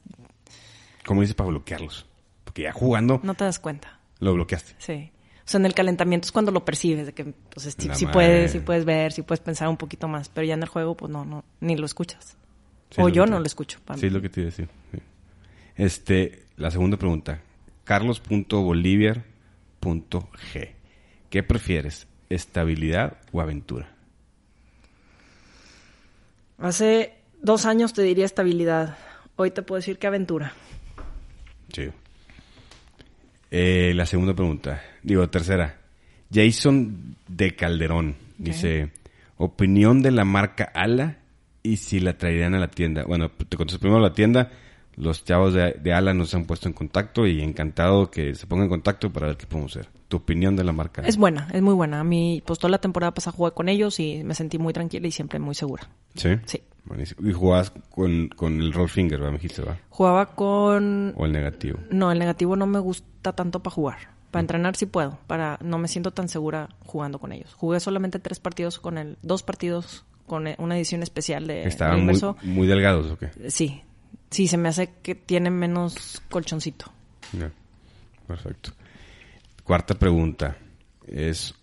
[SPEAKER 1] ¿Cómo dices para bloquearlos? Porque ya jugando
[SPEAKER 2] no te das cuenta.
[SPEAKER 1] Lo bloqueaste.
[SPEAKER 2] Sí. O sea, en el calentamiento es cuando lo percibes, de que pues, sí,
[SPEAKER 1] La
[SPEAKER 2] sí
[SPEAKER 1] madre.
[SPEAKER 2] puedes, sí puedes ver, sí puedes pensar un poquito más, pero ya en el juego, pues no, no, ni lo escuchas.
[SPEAKER 1] Sí,
[SPEAKER 2] o
[SPEAKER 1] es
[SPEAKER 2] yo no lo escucho. pa'
[SPEAKER 1] Sí, es lo que te iba a decir. sí. Este, la segunda pregunta. Carlos.bolivier.g. ¿Qué prefieres? ¿Estabilidad o aventura?
[SPEAKER 2] Hace dos años te diría estabilidad. Hoy te puedo decir que aventura.
[SPEAKER 1] Sí. Eh, la segunda pregunta. Digo, tercera. Jason de Calderón dice: Opinión de la marca Ala y si la traerían a la tienda. Bueno, te contesto primero la tienda. Los chavos de, de Ala nos han puesto en contacto y encantado que se pongan en contacto para ver qué podemos hacer. Tu opinión de la marca Ala.
[SPEAKER 2] Es buena, es muy buena. A mí, pues toda la temporada pasada jugué con ellos y me sentí muy tranquila y siempre muy segura.
[SPEAKER 1] ¿Sí?
[SPEAKER 2] Sí.
[SPEAKER 1] Buenísimo. Y jugabas con, con el roll finger, ¿verdad? Me dijiste, ¿va?
[SPEAKER 2] Jugaba con...
[SPEAKER 1] O el negativo.
[SPEAKER 2] No, el negativo no me gusta tanto para jugar. Para entrenar sí puedo. Para no me siento tan segura jugando con ellos. Jugué solamente tres partidos con el... Dos partidos con eh, una edición especial de...
[SPEAKER 1] Estaban muy, muy delgados, ¿o qué?
[SPEAKER 2] Sí. Sí, se me hace que tiene menos colchoncito.
[SPEAKER 1] Perfecto. Cuarta pregunta. Es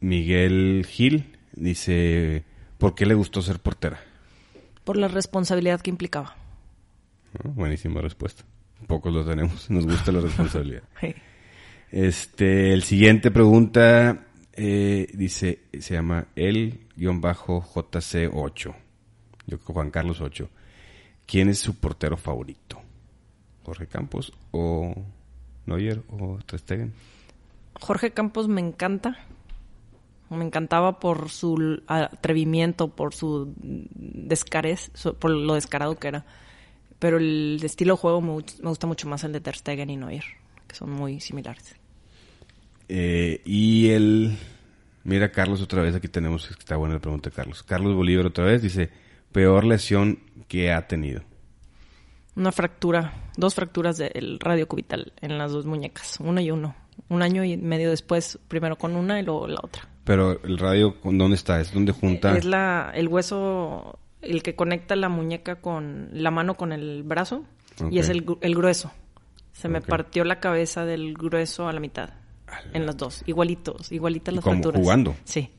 [SPEAKER 1] Miguel Gil. Dice, ¿por qué le gustó ser portera?
[SPEAKER 2] Por la responsabilidad que implicaba.
[SPEAKER 1] ¿No? Buenísima respuesta. Pocos lo tenemos. Nos gusta la responsabilidad.
[SPEAKER 2] Sí.
[SPEAKER 1] Este, el siguiente pregunta eh, dice, se llama el-jc8. Yo creo Juan Carlos 8. ¿Quién es su portero favorito? ¿Jorge Campos o Neuer o Ter Stegen?
[SPEAKER 2] Jorge Campos me encanta. Me encantaba por su atrevimiento, por su descarez, por lo descarado que era. Pero el estilo de juego me, gu- me gusta mucho más el de Ter Stegen y Neuer, que son muy similares.
[SPEAKER 1] Eh, y el... Mira, Carlos, otra vez, aquí tenemos, está buena la pregunta de Carlos. Carlos Bolívar otra vez dice, peor lesión que ha tenido.
[SPEAKER 2] Una fractura, dos fracturas del radio cubital en las dos muñecas, uno y uno. Un año y medio después, primero con una y luego la otra.
[SPEAKER 1] Pero el radio, ¿con ¿dónde está? ¿Es donde junta?
[SPEAKER 2] Es la, el hueso, el que conecta la muñeca con la mano con el brazo y es el, el grueso. Se me partió la cabeza del grueso a la mitad. En las dos, igualitos, igualitas
[SPEAKER 1] ¿Y
[SPEAKER 2] las fracturas.
[SPEAKER 1] ¿Jugando?
[SPEAKER 2] Sí.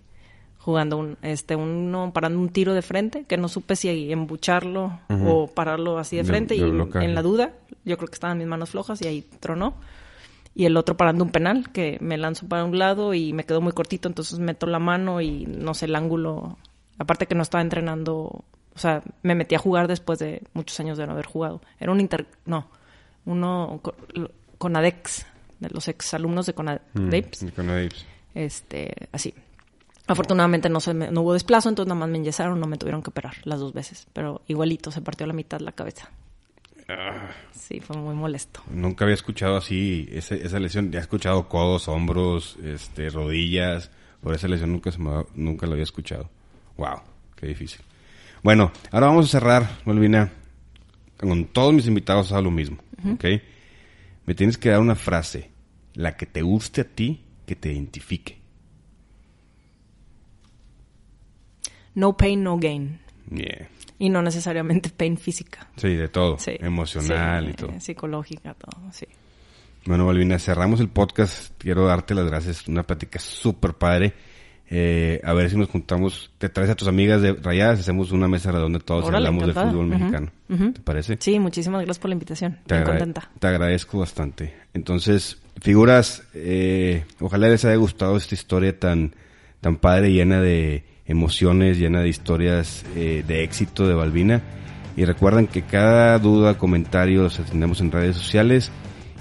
[SPEAKER 2] Jugando un, este, uno parando un tiro de frente, que no supe si embucharlo o pararlo así de frente y en la duda, yo creo que estaban mis manos flojas y ahí tronó. Y el otro parando un penal, que me lanzo para un lado y me quedó muy cortito, entonces meto la mano y no sé el ángulo. Aparte que no estaba entrenando, o sea, me metí a jugar después de muchos años de no haber jugado. Era un inter... no, uno con, con ADEX, de los ex alumnos de
[SPEAKER 1] Mm,
[SPEAKER 2] Conadeps.
[SPEAKER 1] con Adepts.
[SPEAKER 2] Este, así. Afortunadamente no, se me- no hubo desplazo, entonces nada más me enyesaron, no me tuvieron que operar las dos veces. Pero igualito, se partió a la mitad la cabeza.
[SPEAKER 1] Ah,
[SPEAKER 2] Sí, fue muy molesto.
[SPEAKER 1] nunca había escuchado así ese- esa lesión. Ya he escuchado codos, hombros, este, rodillas. Por esa lesión nunca, se me, nunca lo había escuchado. Wow, qué difícil. Bueno, ahora vamos a cerrar, Malvina. Con todos mis invitados a lo mismo, ¿ok? Me tienes que dar una frase, la que te guste a ti, que te identifique.
[SPEAKER 2] No pain, no gain.
[SPEAKER 1] Yeah.
[SPEAKER 2] Y no necesariamente pain física.
[SPEAKER 1] Sí, de todo.
[SPEAKER 2] Sí.
[SPEAKER 1] Emocional
[SPEAKER 2] Sí,
[SPEAKER 1] y todo.
[SPEAKER 2] Psicológica, todo, sí.
[SPEAKER 1] Bueno, Malvina, cerramos el podcast. Quiero darte las gracias. Una plática súper padre. Eh, a ver si nos juntamos. Te traes a tus amigas de Rayadas. Hacemos una mesa redonda todos y hablamos de
[SPEAKER 2] encantada.
[SPEAKER 1] fútbol
[SPEAKER 2] Ujú,
[SPEAKER 1] mexicano. ¿Te parece?
[SPEAKER 2] Sí, muchísimas gracias por la invitación.
[SPEAKER 1] Te,
[SPEAKER 2] Bien contenta.
[SPEAKER 1] te agradezco bastante. Entonces, figuras, eh, ojalá les haya gustado esta historia tan, tan padre, llena de emociones, llena de historias eh, de éxito de Balbina. Y recuerden que cada duda, comentario los atendemos en redes sociales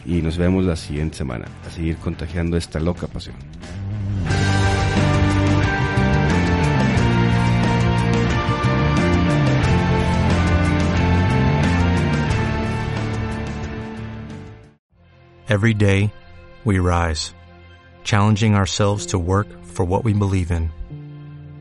[SPEAKER 1] y nos vemos la siguiente semana a seguir contagiando esta loca pasión.
[SPEAKER 3] Every day, we rise, challenging ourselves to work for what we believe in.